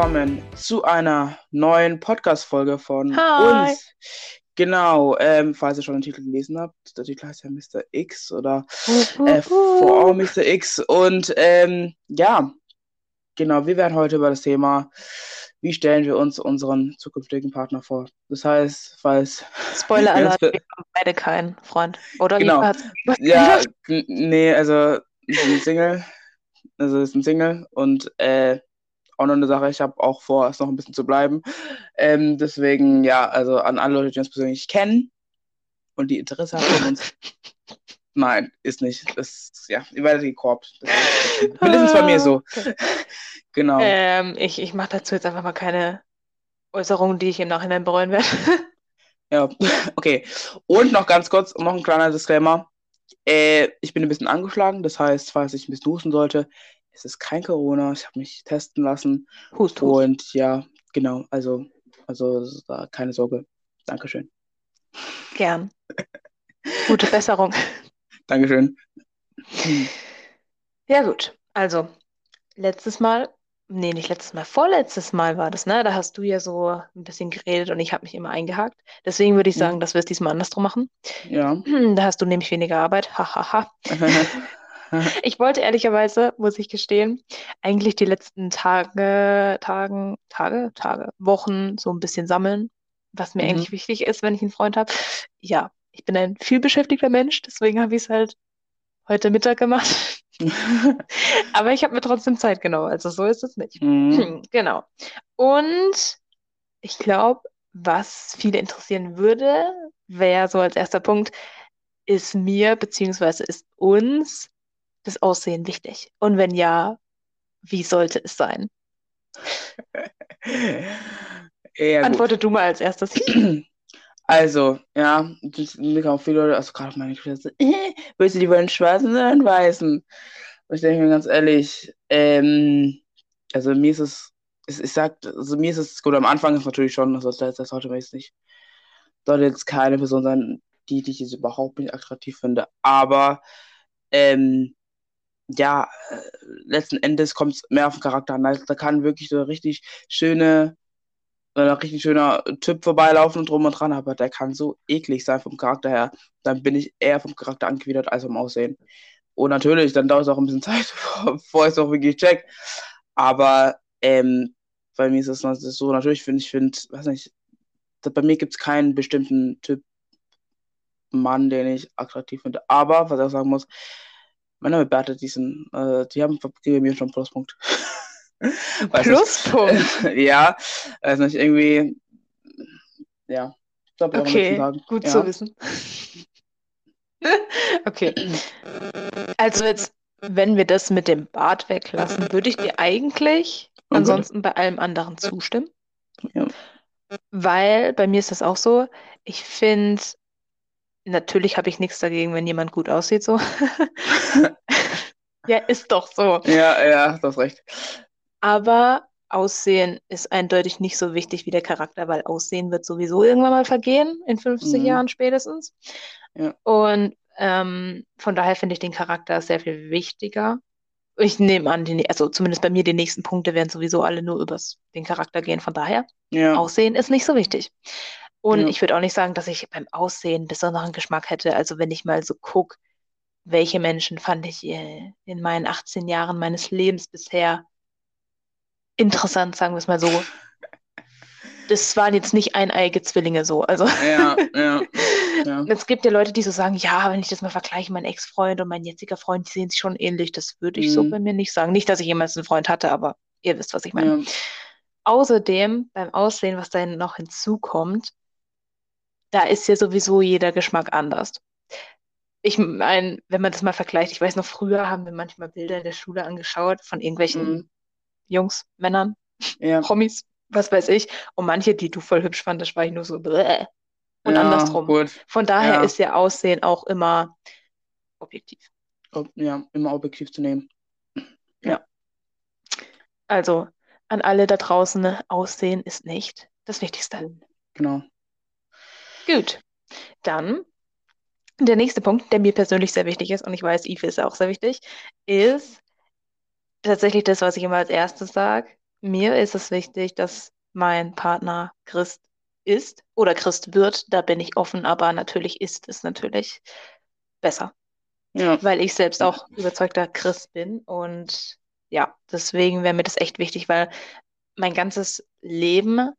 willkommen zu einer neuen Podcast-Folge von Hi. uns. Genau, ähm, falls ihr schon den Titel gelesen habt, der Titel heißt ja Mr. X oder äh, Mr. X. Und ähm, ja, genau, wir werden heute über das Thema, wie stellen wir uns unseren zukünftigen Partner vor. Das heißt, falls. Spoiler Alert, wir haben beide keinen Freund. Oder Genau. Ja, nee, also ich bin Single. Also ist ein Single und äh, auch noch eine Sache, ich habe auch vor, es noch ein bisschen zu bleiben. Ähm, deswegen, ja, also an alle Leute, die uns persönlich kennen und die Interesse haben an uns. Nein, ist nicht. Das, ja, ihr werdet gekorbt. Mindestens bei mir so. Genau. Ähm, ich ich mache dazu jetzt einfach mal keine Äußerungen, die ich im Nachhinein bereuen werde. Ja, okay. Und noch ganz kurz, noch ein kleiner Disclaimer. Äh, ich bin ein bisschen angeschlagen, das heißt, falls ich ein bisschen husten sollte, es ist kein Corona, ich habe mich testen lassen. Hust, hust. Und ja, genau, also, also keine Sorge. Dankeschön. Gern. Gute Besserung. Dankeschön. Ja, gut. Also, letztes Mal, nee, nicht letztes Mal, vorletztes Mal war das, ne? Da hast du ja so ein bisschen geredet und ich habe mich immer eingehakt. Deswegen würde ich Mhm. sagen, dass wir es diesmal andersrum machen. Ja. Da hast du nämlich weniger Arbeit. Hahaha. Ich wollte ehrlicherweise, muss ich gestehen, eigentlich die letzten Tage, Tagen, Tage, Tage, Wochen so ein bisschen sammeln, was mir Mhm. eigentlich wichtig ist, wenn ich einen Freund habe. Ja, ich bin ein vielbeschäftigter Mensch, deswegen habe ich es halt heute Mittag gemacht. Aber ich habe mir trotzdem Zeit genommen, also so ist es nicht. Mhm. Hm, genau. Und ich glaube, was viele interessieren würde, wäre so als erster Punkt, ist mir beziehungsweise ist uns das Aussehen wichtig? Und wenn ja, wie sollte es sein? Ja, gut. Antworte du mal als erstes. Also, ja, das- mir kommen viele Leute, also gerade meine Geschwister, äh, willst du lieber einen schwarzen oder einen weißen? Und ich denke mir ganz ehrlich, ähm, also mir ist es, es ich sag, also mir ist es gut, am Anfang ist natürlich schon, also das, das sollte jetzt nicht, sollte jetzt keine Person sein, die, die ich jetzt überhaupt nicht attraktiv finde, aber, ähm, ja, äh, letzten Endes kommt es mehr auf den Charakter an. Also, Da kann wirklich so richtig schöne, so ein richtig schöner Typ vorbeilaufen und drum und dran, aber der kann so eklig sein vom Charakter her. Dann bin ich eher vom Charakter angewidert als vom Aussehen. Und natürlich, dann dauert es auch ein bisschen Zeit, bevor ich es auch wirklich check. Aber ähm, bei mir ist es so, natürlich finde ich, finde, weiß nicht, bei mir gibt es keinen bestimmten Typ Mann, den ich attraktiv finde. Aber, was ich auch sagen muss, Männer mit Bärte, die sind, äh, die haben geben mir schon Pluspunkt. Nicht. Pluspunkt. ja, weiß nicht, irgendwie, ja. Ich glaub, Okay, gut ja. zu wissen. Okay. Also jetzt, wenn wir das mit dem Bart weglassen, würde ich dir eigentlich Okay. ansonsten bei allem anderen zustimmen. Ja. Weil bei mir ist das auch so. Ich finde, natürlich habe ich nichts dagegen, wenn jemand gut aussieht, so. Ja, ist doch so. Ja, ja, du hast recht. Aber Aussehen ist eindeutig nicht so wichtig wie der Charakter, weil Aussehen wird sowieso irgendwann mal vergehen, in 50 Mhm. Jahren spätestens. Ja. Und ähm, von daher finde ich den Charakter sehr viel wichtiger. Ich nehme an, die, also zumindest bei mir die nächsten Punkte werden sowieso alle nur über den Charakter gehen. Von daher, Ja, Aussehen ist nicht so wichtig. Und Ja. ich würde auch nicht sagen, dass ich beim Aussehen besonderen Geschmack hätte. Also wenn ich mal so gucke, welche Menschen fand ich äh, in meinen 18 Jahren meines Lebens bisher interessant, sagen wir es mal so. Das waren jetzt nicht eineige Zwillinge so. Also ja, ja, ja. es gibt ja Leute, die so sagen, ja, wenn ich das mal vergleiche, mein Ex-Freund und mein jetziger Freund, die sehen sich schon ähnlich. Das würde ich so Mhm. bei mir nicht sagen. Nicht, dass ich jemals einen Freund hatte, aber ihr wisst, was ich meine. ja. Außerdem, beim Aussehen, was da noch hinzukommt, da ist ja sowieso jeder Geschmack anders. Ich meine, wenn man das mal vergleicht, ich weiß noch, früher haben wir manchmal Bilder in der Schule angeschaut von irgendwelchen Mhm. Jungs, Männern, Ja, Promis, was weiß ich. Und manche, die du voll hübsch fandest, war ich nur so bläh. Und ja, andersrum. Gut. Von daher Ja. ist ja Aussehen auch immer objektiv. Ob- Ja, immer objektiv zu nehmen. Also an alle da draußen, Aussehen ist nicht das Wichtigste. Genau. Gut, dann der nächste Punkt, der mir persönlich sehr wichtig ist, und ich weiß, Yves ist auch sehr wichtig, ist tatsächlich das, was ich immer als erstes sage, mir ist es wichtig, dass mein Partner Christ ist oder Christ wird. Da bin ich offen, aber natürlich ist es natürlich besser, Ja, weil ich selbst auch überzeugter Christ bin. Und ja, deswegen wäre mir das echt wichtig, weil mein ganzes Leben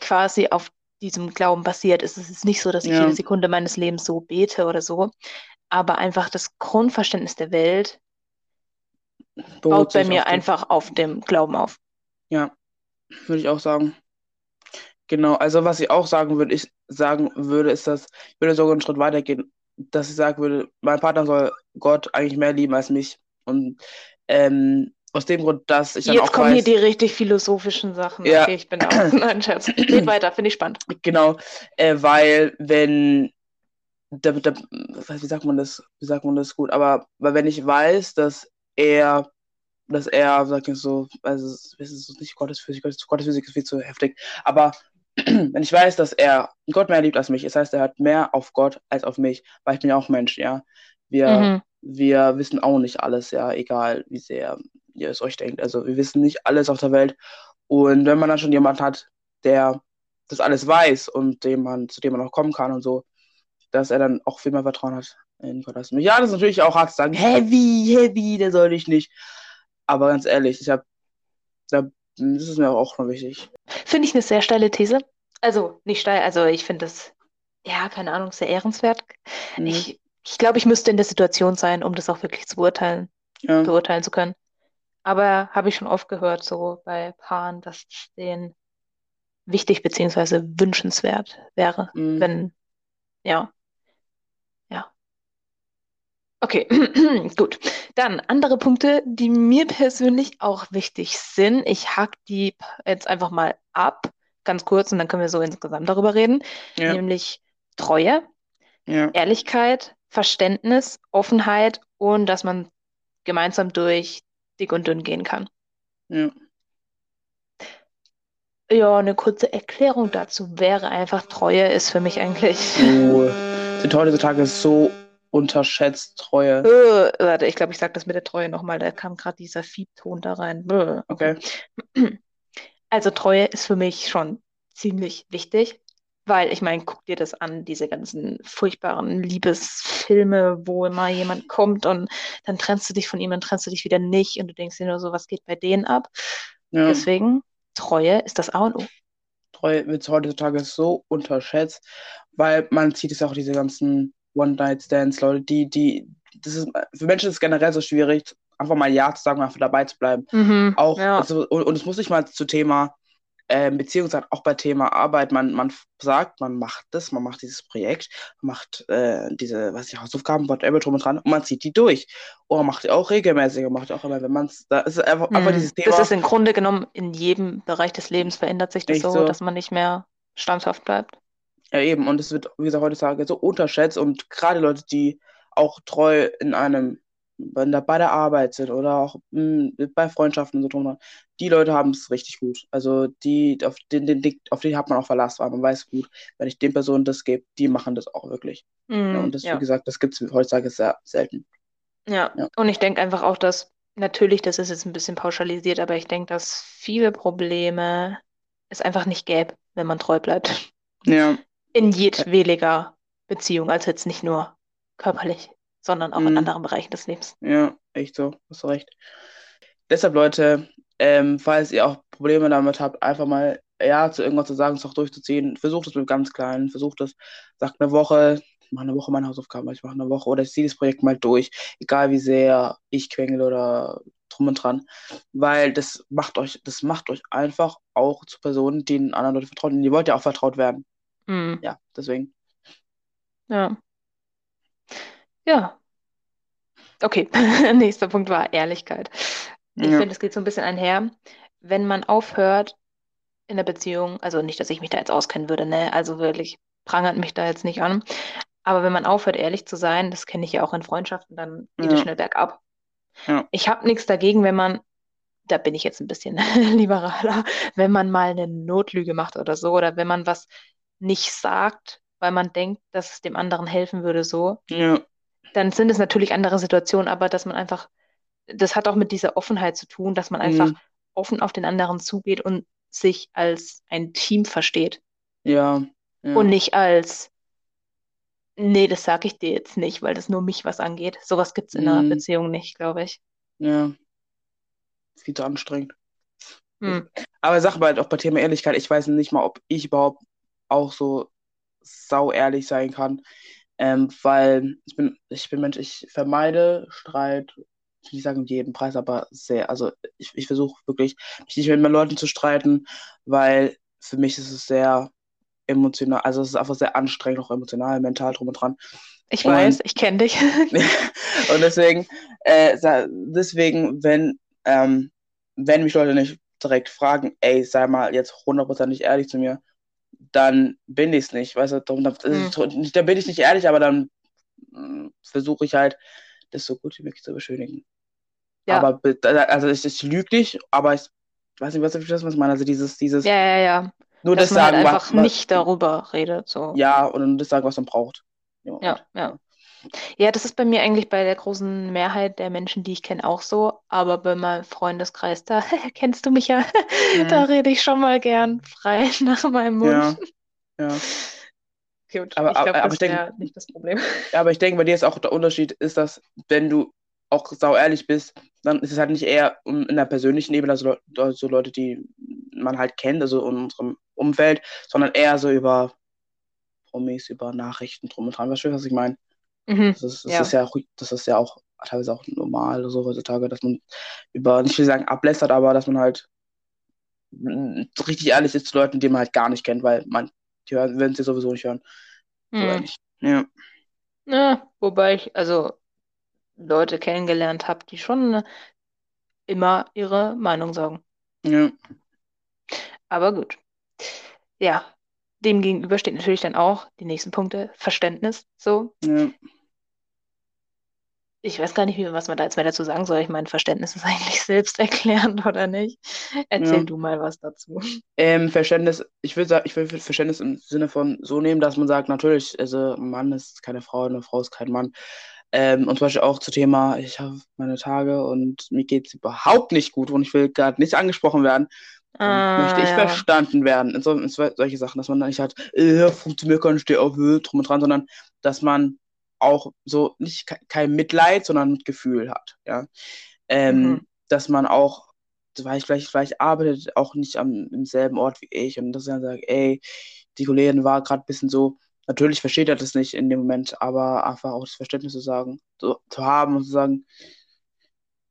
quasi auf diesem Glauben basiert ist. Es ist nicht so, dass ich Ja. jede Sekunde meines Lebens so bete oder so, aber einfach das Grundverständnis der Welt beruht baut bei mir auf einfach auf dem Glauben auf. Ja, würde ich auch sagen. Genau, also was ich auch sagen würde, ich sagen würde, ist, dass ich würde sogar einen Schritt weiter gehen, dass ich sagen würde, mein Partner soll Gott eigentlich mehr lieben als mich. Und ähm, aus dem Grund, dass ich dann Jetzt auch kommen hier weiß, die richtig philosophischen Sachen. Ja. Okay, ich bin aus. Nein, Scherz. Red weiter, finde ich spannend. genau, äh, weil wenn, da, da, wie sagt man das, wie sagt man das gut, aber weil wenn ich weiß, dass er, dass er, sag ich so, also es ist nicht Gottesphysik, Gottes- Gottesphysik ist viel zu heftig, aber wenn ich weiß, dass er Gott mehr liebt als mich, das heißt, er hat mehr auf Gott als auf mich, weil ich bin ja auch Mensch, ja. Wir, Mhm. wir wissen auch nicht alles, ja, egal wie sehr ihr es euch denkt. Also wir wissen nicht alles auf der Welt. Und wenn man dann schon jemanden hat, der das alles weiß und dem man, zu dem man auch kommen kann und so, dass er dann auch viel mehr Vertrauen hat in Gott als mich. Ja, das ist natürlich auch hart zu sagen, hä, wie, der soll ich nicht. Aber ganz ehrlich, ich habe, da, das ist mir auch noch wichtig. Finde ich eine sehr steile These. Also nicht steil, also ich finde das, ja, keine Ahnung, sehr ehrenswert. Mhm. Ich, ich glaube, ich müsste in der Situation sein, um das auch wirklich zu beurteilen, ja. beurteilen zu können. Aber habe ich schon oft gehört, so bei Paaren, dass es denen wichtig beziehungsweise wünschenswert wäre, Mhm. wenn, ja, ja. Okay, gut. Dann andere Punkte, die mir persönlich auch wichtig sind. Ich hack die jetzt einfach mal ab, ganz kurz, und dann können wir so insgesamt darüber reden. Ja, Nämlich Treue, ja, Ehrlichkeit, Verständnis, Offenheit und dass man gemeinsam durch dick und dünn gehen kann. ja. Ja, eine kurze Erklärung dazu wäre einfach, Treue ist für mich eigentlich. Oh, sind heutzutage so unterschätzt Treue. Äh, warte, ich glaube, ich sage das mit der Treue nochmal. Da kam gerade dieser Fiebton da rein. Bäh. Okay. Also Treue ist für mich schon ziemlich wichtig, weil ich meine, guck dir das an, diese ganzen furchtbaren Liebesfilme, wo immer jemand kommt und dann trennst du dich von ihm, dann trennst du dich wieder nicht und du denkst dir nur so, was geht bei denen ab? Ja. Deswegen, Treue ist das A und O. Treue wird heutzutage so unterschätzt, weil man sieht es auch diese ganzen One-Night-Stands, Leute, die, die, das ist, für Menschen ist es generell so schwierig, einfach mal Ja zu sagen und einfach dabei zu bleiben. Mhm, Auch, ja. also, und, und es muss nicht mal zu Thema ähm, Beziehung sein, auch bei Thema Arbeit. Man, man sagt, man macht das, man macht dieses Projekt, man macht äh, diese, was ich, Hausaufgaben, whatever, drum und dran, und man zieht die durch. Oder man macht die auch regelmäßig, man macht die auch immer, wenn man es, da ist einfach, einfach Mhm. dieses Thema. Das ist im Grunde genommen in jedem Bereich des Lebens verändert sich das so, so. dass man nicht mehr standhaft bleibt. Ja, eben. Und es wird, wie gesagt, heutzutage so unterschätzt. Und gerade Leute, die auch treu in einem, wenn da bei der Arbeit sind oder auch mh, bei Freundschaften und so drum, und dran, die Leute haben es richtig gut. Also die, auf den, den, auf die hat man auch Verlass, weil man weiß gut, wenn ich den Personen das gebe, die machen das auch wirklich. Ja, Mhm, und das, ja. wie gesagt, das gibt es heutzutage sehr selten. Ja, Ja. und ich denke einfach auch, dass natürlich, das ist jetzt ein bisschen pauschalisiert, aber ich denke, dass viele Probleme es einfach nicht gäbe, wenn man treu bleibt. Ja, In jedwediger Beziehung, also jetzt nicht nur körperlich, sondern auch in Mhm. anderen Bereichen des Lebens. ja, echt so, hast du recht. Deshalb, Leute, ähm, falls ihr auch Probleme damit habt, einfach mal Ja zu irgendwas zu sagen, es auch durchzuziehen. Versucht es mit ganz Kleinen, versucht es, sagt eine Woche, ich mache eine Woche meine Hausaufgaben, ich mache eine Woche oder ich ziehe das Projekt mal durch, egal wie sehr ich quengel oder drum und dran, weil das macht euch, das macht euch einfach auch zu Personen, denen anderen Leute vertrauen, ihr wollt ja auch vertraut werden. Mhm. Ja, deswegen. Ja. Ja. Okay, nächster Punkt war Ehrlichkeit. Ich Ja. finde, es geht so ein bisschen einher, wenn man aufhört in der Beziehung, also nicht, dass ich mich da jetzt auskennen würde, ne? Also wirklich prangert mich da jetzt nicht an. Aber wenn man aufhört, ehrlich zu sein, das kenne ich ja auch in Freundschaften, dann geht es Ja. schnell bergab. Ja. Ich habe nichts dagegen, wenn man, da bin ich jetzt ein bisschen liberaler, wenn man mal eine Notlüge macht oder so, oder wenn man was nicht sagt, weil man denkt, dass es dem anderen helfen würde, so Ja, dann sind es natürlich andere Situationen, aber dass man einfach, das hat auch mit dieser Offenheit zu tun, dass man einfach Mhm. offen auf den anderen zugeht und sich als ein Team versteht. Ja. ja. Und nicht als, nee, das sage ich dir jetzt nicht, weil das nur mich was angeht. Sowas gibt es in einer Mhm. Beziehung nicht, glaube ich. Ja. Viel zu anstrengend. Hm. Aber sag mal, auch bei Thema Ehrlichkeit, ich weiß nicht mal, ob ich überhaupt auch so sau ehrlich sein kann. Ähm, weil ich bin, ich bin Mensch, ich vermeide Streit, ich will nicht sagen um jeden Preis, aber sehr, also ich, ich versuche wirklich, mich nicht mit meinen Leuten zu streiten, weil für mich ist es sehr emotional, also es ist einfach sehr anstrengend, auch emotional, mental drum und dran. Ich Und- weiß, ich kenne dich. Und deswegen, äh, deswegen, wenn, ähm, wenn mich Leute nicht direkt fragen, ey, sei mal jetzt hundertprozentig ehrlich zu mir, dann bin ich es nicht, weißt du, dann, Hm. dann, dann bin ich nicht ehrlich, aber dann mm, versuche ich halt, das so gut wie möglich zu beschönigen. Ja. Aber, be- also ich, ich lüge nicht, aber ich weiß nicht, was ich, was ich meine, also dieses, dieses, Ja, ja, ja. nur Dass das man halt sagen, einfach was, nicht darüber redet. So. ja, und das sagen, was man braucht. Ja, Ja, ja. Ja, das ist bei mir eigentlich bei der großen Mehrheit der Menschen, die ich kenne, auch so. Aber bei meinem Freundeskreis, da kennst du mich ja, da Mhm. rede ich schon mal gern frei nach meinem Mund. Ja, ja. Gut, Aber- ich glaube, aber- aber das ich denke- nicht das Problem. Ja, aber ich denke, bei dir ist auch der Unterschied, ist, dass wenn du auch sau ehrlich bist, dann ist es halt nicht eher in der persönlichen Ebene, also Le- so Leute, die man halt kennt, also in unserem Umfeld, sondern eher so über Promis, über Nachrichten drum und dran. Weißt du, was ich meine? Mhm. Das ist, das Ja. ist ja auch, das ist ja auch teilweise auch normal so heutzutage, dass man über, nicht will sagen ablästert, aber dass man halt richtig ehrlich ist zu Leuten, die man halt gar nicht kennt, weil man, die hören, werden sie sowieso nicht hören. So Mhm. ehrlich. Ja. Ja, wobei ich also Leute kennengelernt habe, die schon immer ihre Meinung sagen. Ja. Aber gut. Ja, dem gegenüber steht natürlich dann auch die nächsten Punkte. Verständnis. So, Ja. ich weiß gar nicht, was man da jetzt mehr dazu sagen soll. Ich meine, Verständnis ist eigentlich selbsterklärend, oder nicht? Erzähl Ja. du mal was dazu. Ähm, Verständnis, ich würde sagen, ich würde Verständnis im Sinne von so nehmen, dass man sagt, natürlich, also ein Mann ist keine Frau, eine Frau ist kein Mann. Ähm, und zum Beispiel auch zu Thema, ich habe meine Tage und mir geht es überhaupt nicht gut und ich will gerade nicht angesprochen werden. Dann möchte ich Ah, ja. verstanden werden. In, so, in so, solche Sachen, dass man dann nicht halt, äh, funktioniert gar nicht, steh auf, äh, drum und dran, sondern dass man auch so nicht ke- kein Mitleid, sondern Mitgefühl hat. Ja. Ähm, Mhm. Dass man auch, weil ich vielleicht, vielleicht arbeitet auch nicht am im selben Ort wie ich und dass er dann sagt, ey, die Kollegin war gerade ein bisschen so, natürlich versteht er das nicht in dem Moment, aber einfach auch das Verständnis zu sagen, so, zu haben und zu sagen,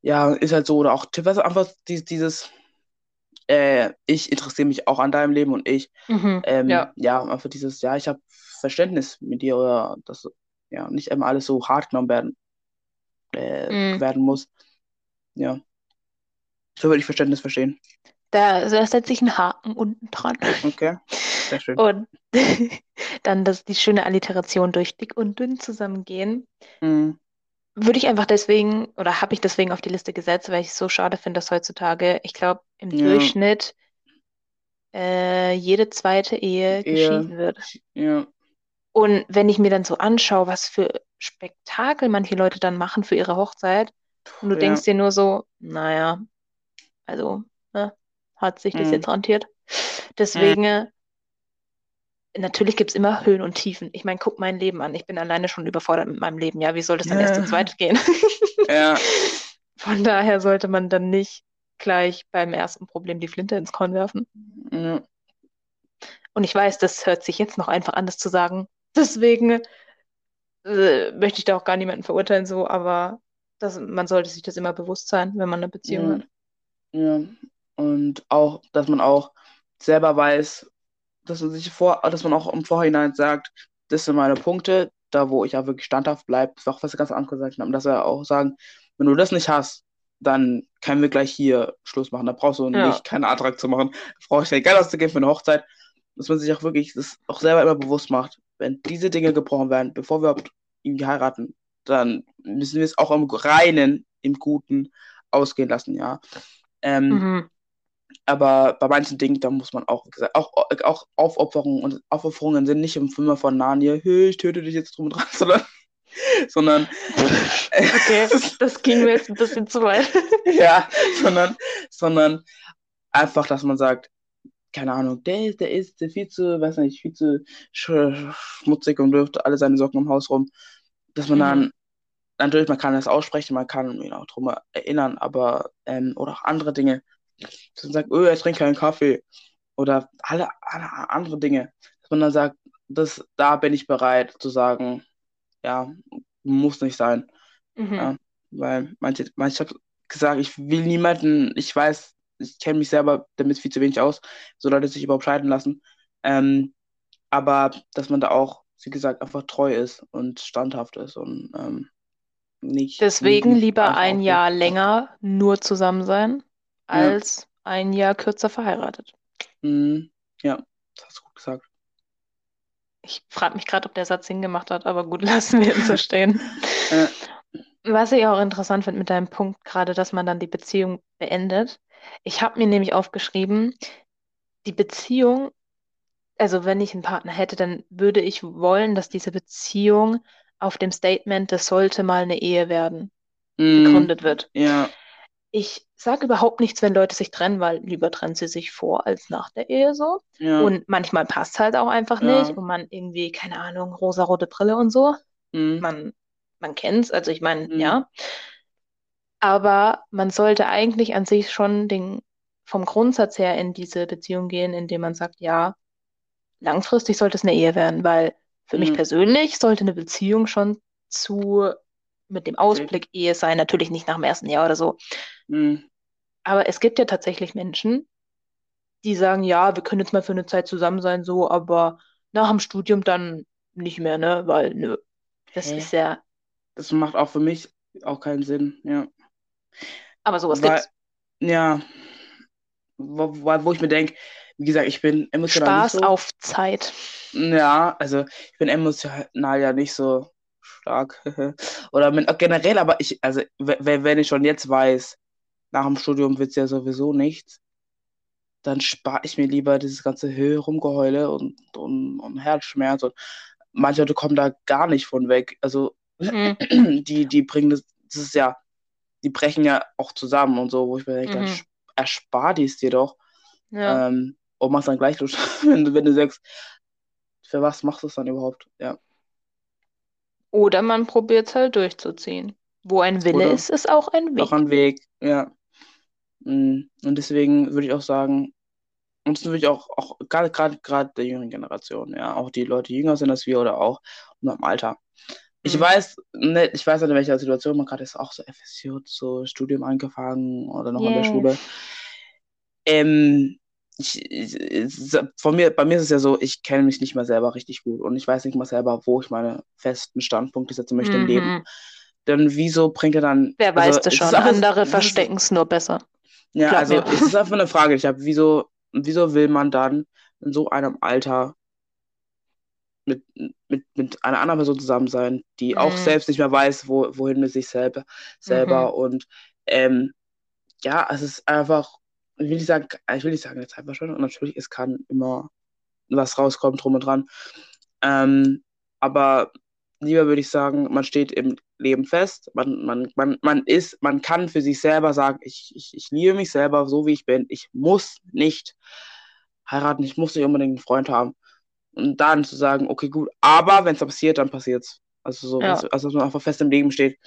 ja, ist halt so, oder auch was einfach dieses, dieses äh, ich interessiere mich auch an deinem Leben und ich, Mhm. ähm, Ja. ja, einfach dieses, ja, ich habe Verständnis mit dir oder dass ja nicht immer alles so hart genommen werden, äh, Mhm. werden muss. Ja. So würde ich Verständnis verstehen. Da, da setze ich einen Haken unten dran. Okay. Sehr schön. Und dann das, die schöne Alliteration durch dick und dünn zusammengehen. Mhm. Würde ich einfach deswegen, oder habe ich deswegen auf die Liste gesetzt, weil ich es so schade finde, dass heutzutage, ich glaube, im Ja. Durchschnitt äh, jede zweite Ehe Ehe. geschieden wird. Ja. Und wenn ich mir dann so anschaue, was für Spektakel manche Leute dann machen für ihre Hochzeit, und du Ja. denkst dir nur so, naja, also, ne, hat sich das Mhm. jetzt rentiert? Deswegen, äh, natürlich gibt es immer Höhen und Tiefen. Ich meine, guck mein Leben an. Ich bin alleine schon überfordert mit meinem Leben. Ja, wie soll das dann erst zu Ja. zweit gehen? Ja. Von daher sollte man dann nicht gleich beim ersten Problem die Flinte ins Korn werfen. Ja. Und ich weiß, das hört sich jetzt noch einfach anders zu sagen. Deswegen äh, möchte ich da auch gar niemanden verurteilen, so, aber das, man sollte sich das immer bewusst sein, wenn man eine Beziehung Ja. hat. Ja. Und auch, dass man auch selber weiß, dass man sich vor, dass man auch im Vorhinein sagt, das sind meine Punkte, da wo ich auch wirklich standhaft bleibe, ist auch was ganz anderes gesagt haben, dass wir auch sagen, wenn du das nicht hast, dann können wir gleich hier Schluss machen. Da brauchst du Ja. nicht keinen Antrag zu machen. Da brauche ich dir Geld auszugeben für eine Hochzeit. Dass man sich auch wirklich das auch selber immer bewusst macht. Wenn diese Dinge gebrochen werden, bevor wir überhaupt irgendwie heiraten, dann müssen wir es auch im Reinen, im Guten ausgehen lassen, ja. Ähm, Mhm. Aber bei manchen Dingen, da muss man auch, wie gesagt, auch, auch Aufopferungen und Aufopferungen sind nicht im Film von Narnia, hey, ich töte dich jetzt drum und dran, sondern, sondern Okay, das ging mir jetzt ein bisschen zu weit. ja, sondern, sondern einfach, dass man sagt, keine Ahnung, der ist, der ist viel zu, weiß nicht, viel zu schmutzig und wirft alle seine Socken im Haus rum. Dass man dann, natürlich, man kann das aussprechen, man kann ihn auch drum erinnern, aber, ähm, oder auch andere Dinge. Dass man sagt, oh, er trinkt keinen Kaffee. Oder alle, alle andere Dinge. Dass man dann sagt, das, da bin ich bereit zu sagen, ja, muss nicht sein. Mhm. Ja, weil manche, manche, ich habe gesagt, ich will niemanden, ich weiß, ich kenne mich selber damit viel zu wenig aus, so Leute sich überhaupt scheiden lassen. Ähm, aber dass man da auch, wie gesagt, einfach treu ist und standhaft ist und ähm, nicht. Deswegen nicht lieber ein Jahr länger nur zusammen sein, Ja. als ein Jahr kürzer verheiratet. Mhm. Ja, das hast du gut gesagt. Ich frage mich gerade, ob der Satz Sinn gemacht hat, aber gut, lassen wir ihn so stehen. Ja. Was ich auch interessant finde mit deinem Punkt gerade, dass man dann die Beziehung beendet. Ich habe mir nämlich aufgeschrieben, die Beziehung, also wenn ich einen Partner hätte, dann würde ich wollen, dass diese Beziehung auf dem Statement, das sollte mal eine Ehe werden, Mhm. gegründet wird. Ja, Ich sage überhaupt nichts, wenn Leute sich trennen, weil lieber trennen sie sich vor als nach der Ehe so. ja. Und manchmal passt halt auch einfach Ja. nicht und man irgendwie, keine Ahnung, rosarote Brille und so. Mhm. Man, man kennt's, also ich meine, Mhm. ja. Aber man sollte eigentlich an sich schon den, vom Grundsatz her in diese Beziehung gehen, indem man sagt, ja, langfristig sollte es eine Ehe werden, weil für mich Mhm. persönlich sollte eine Beziehung schon zu mit dem Ausblick Ehe sein, natürlich nicht nach dem ersten Jahr oder so. Mhm. Aber es gibt ja tatsächlich Menschen, die sagen, ja, wir können jetzt mal für eine Zeit zusammen sein, so, aber nach dem Studium dann nicht mehr, ne? Weil, nö. Das Hä? ist ja, Das macht auch für mich auch keinen Sinn. Ja. aber sowas Weil- gibt's. Ja. Wo, wo, wo ich mir denke, wie gesagt, ich bin emotional Spaß so. auf Zeit. Ja, also ich bin emotional ja nicht so stark. Oder mit, generell, aber ich, also wenn ich schon jetzt weiß, nach dem Studium wird es ja sowieso nichts, dann spare ich mir lieber dieses ganze Höhe rumgeheule und, und, und Herzschmerz. Und manche Leute kommen da gar nicht von weg. Also Mhm. die, die bringen das, das ist ja, die brechen ja auch zusammen und so, wo ich mir denke, dann Mhm. sch- erspar die es dir doch. Ja. Ähm, und mach's dann gleich los, wenn du, wenn du sagst, für was machst du es dann überhaupt? Ja. Oder man probiert es halt durchzuziehen. Wo ein Wille Oder ist, ist auch ein Weg. Auch ein Weg, ja. Mm, Und deswegen würde ich auch sagen, und das würde ich auch, auch gerade, gerade, gerade der jüngeren Generation, ja, auch die Leute, die jünger sind als wir oder auch in unserem Alter. Ich Mhm. weiß nicht, ich weiß nicht, in welcher Situation man gerade ist, auch so FSJ, so Studium angefangen oder noch an der. Schule. Ähm, ich, ich, von mir, bei mir ist es ja so, ich kenne mich nicht mal selber richtig gut und ich weiß nicht mal selber, wo ich meine festen Standpunkte setzen möchte im Leben. Mhm. Dann wieso bringt er dann, Wer weiß also das es schon. Andere das verstecken es nur besser. ja, Glaub also es ist einfach eine Frage, ich habe, wieso, wieso will man dann in so einem Alter mit, mit, mit einer anderen Person zusammen sein, die auch Mhm. selbst nicht mehr weiß, wo, wohin mit sich selber, selber und ähm, ja, es ist einfach, ich will nicht sagen, ich will nicht sagen, jetzt einfach schon, und natürlich, es kann immer was rauskommen, drum und dran. Ähm, aber lieber würde ich sagen, man steht im Leben fest, man, man, man, man ist, man kann für sich selber sagen, ich, ich, ich liebe mich selber so, wie ich bin. Ich muss nicht heiraten, ich muss nicht unbedingt einen Freund haben. Und dann zu sagen, okay, gut, aber wenn es passiert, dann passiert's. Also so, Ja. also, dass man einfach fest im Leben steht.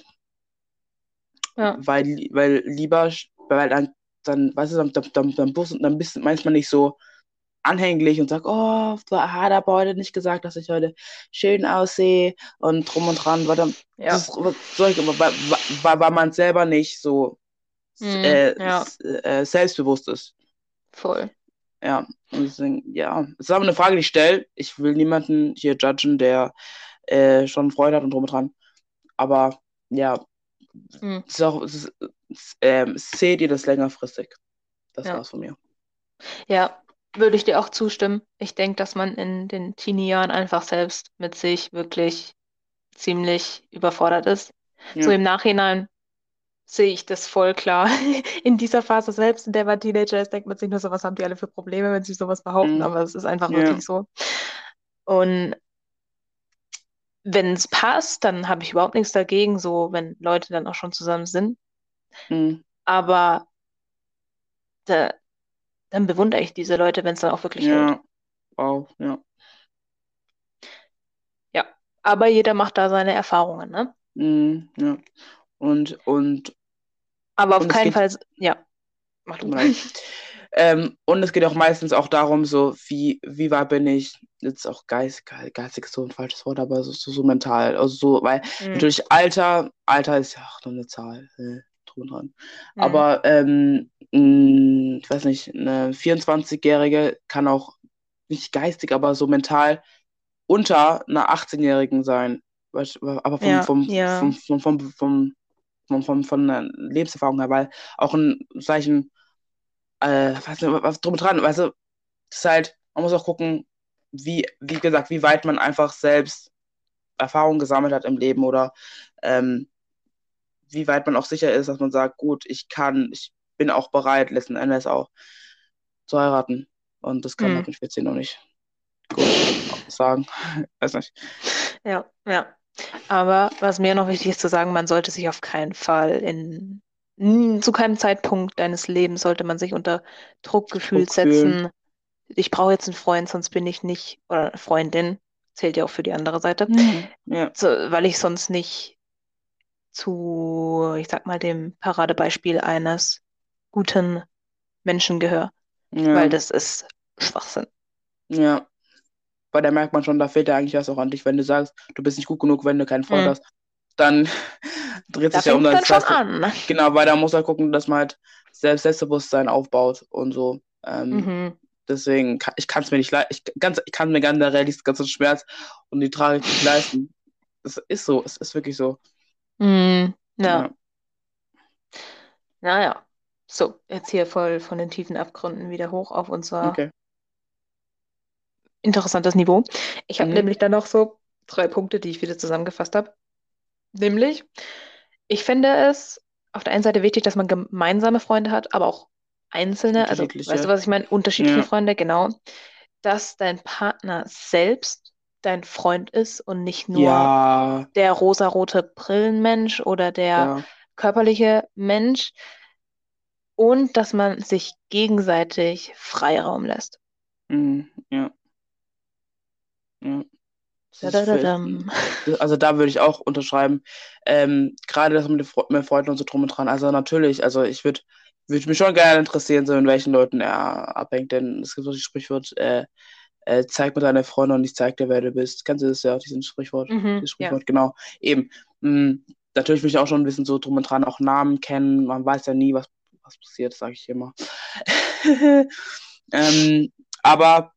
Ja. Weil, weil lieber, weil dann, dann, weißt du, dann, dann, dann, dann, bist- du manchmal nicht so anhänglich und sag, oh, hat er aber heute nicht gesagt, dass ich heute schön aussehe und drum und dran, weil dann, Ja. das, weil, weil, weil man selber nicht so Mhm, äh, ja. äh, selbstbewusst ist. Voll. Ja, und deswegen, ja, es ist aber eine Frage, die ich stelle. Ich will niemanden hier judgen, der äh, schon Freude hat und drum und dran. Aber ja, Mhm. es ist auch, es ist, ähm, seht ihr das längerfristig? Das Ja. war's von mir. Ja, würde ich dir auch zustimmen. Ich denke, dass man in den Teenie-Jahren einfach selbst mit sich wirklich ziemlich überfordert ist. So Ja. im Nachhinein sehe ich das voll klar. In dieser Phase selbst, in der man Teenager ist, denkt man sich nur so, was haben die alle für Probleme, wenn sie sowas behaupten, Mhm. aber es ist einfach Ja. wirklich so. Und wenn es passt, dann habe ich überhaupt nichts dagegen, so wenn Leute dann auch schon zusammen sind. Mhm. Aber da, dann bewundere ich diese Leute, wenn es dann auch wirklich hält. Ja. Wow, ja. Ja, aber jeder macht da seine Erfahrungen, ne? Mhm, ja. Und, und, Aber auf Und keinen geht- Fall, ja, mach du. Nein. ähm, und es geht auch meistens auch darum, so, wie, wie weit bin ich, jetzt auch geist, ge- geistig ist so ein falsches Wort, aber so, so, so mental. Also so, weil Mhm. natürlich Alter, Alter ist ja auch nur eine Zahl, äh, und dran. Mhm. Aber ähm, ich weiß nicht, eine 24-Jährige kann auch nicht geistig, aber so mental unter einer 18-Jährigen sein. Aber vom, Ja, vom, ja. vom, vom, vom, vom, vom, vom, von der Lebenserfahrung her, weil auch ein Zeichen, äh, weiß nicht, was drum und dran, weißt du, ist halt, man muss auch gucken, wie, wie gesagt, wie weit man einfach selbst Erfahrung gesammelt hat im Leben oder ähm, wie weit man auch sicher ist, dass man sagt, gut, ich kann, ich bin auch bereit, letzten Endes auch zu heiraten. Und das kann Mhm. man mit 14 noch nicht gut sagen. Weiß nicht. Ja, ja. Aber was mir noch wichtig ist zu sagen, man sollte sich auf keinen Fall in, zu keinem Zeitpunkt deines Lebens sollte man sich unter Druckgefühl Druck fühlen. setzen. Ich brauche jetzt einen Freund, sonst bin ich nicht, oder Freundin, zählt ja auch für die andere Seite, Ja, so, weil ich sonst nicht zu, ich sag mal, dem Paradebeispiel eines guten Menschen gehöre, ja, weil das ist Schwachsinn. ja. Weil da merkt man schon, da fehlt ja eigentlich was auch an dich. Wenn du sagst, du bist nicht gut genug, wenn du keinen Freund Mhm. hast, dann dreht Da sich ja um das schon an. Genau, weil da muss er gucken, dass man halt selbst Selbstbewusstsein aufbaut und so. Ähm, Mhm. Deswegen, kann, ich kann es mir nicht leisten. Ich, ganz, ich kann mir generell diesen ganzen Schmerz und die Tragik nicht leisten. Es ist so, es ist wirklich so. Mhm. Ja. Ja. Naja, so, jetzt hier voll von den tiefen Abgründen wieder hoch auf unser Okay. interessantes Niveau. Ich habe Mhm. nämlich dann noch so drei Punkte, die ich wieder zusammengefasst habe. Nämlich, ich finde es auf der einen Seite wichtig, dass man gemeinsame Freunde hat, aber auch einzelne, also weißt du, was ich meine? Unterschiedliche Ja. Freunde, genau. Dass dein Partner selbst dein Freund ist und nicht nur Ja, der rosarote Brillenmensch oder der ja, körperliche Mensch und dass man sich gegenseitig Freiraum lässt. mhm, ja. Ja. Also da würde ich auch unterschreiben. Ähm, gerade das mit mit Freunden und so drum und dran. Also natürlich, also ich würde würde mich schon gerne interessieren, so in welchen Leuten er abhängt, denn es gibt so das Sprichwort, äh, äh, zeig mir deine Freunde und ich zeig dir, wer du bist. Kennst du das ja, diesen Sprichwort? Mhm, Dieses ja. Sprichwort, genau. Eben. Mm, natürlich will ich auch schon ein bisschen so drum und dran auch Namen kennen. Man weiß ja nie, was, was passiert, sage ich immer. ähm, aber,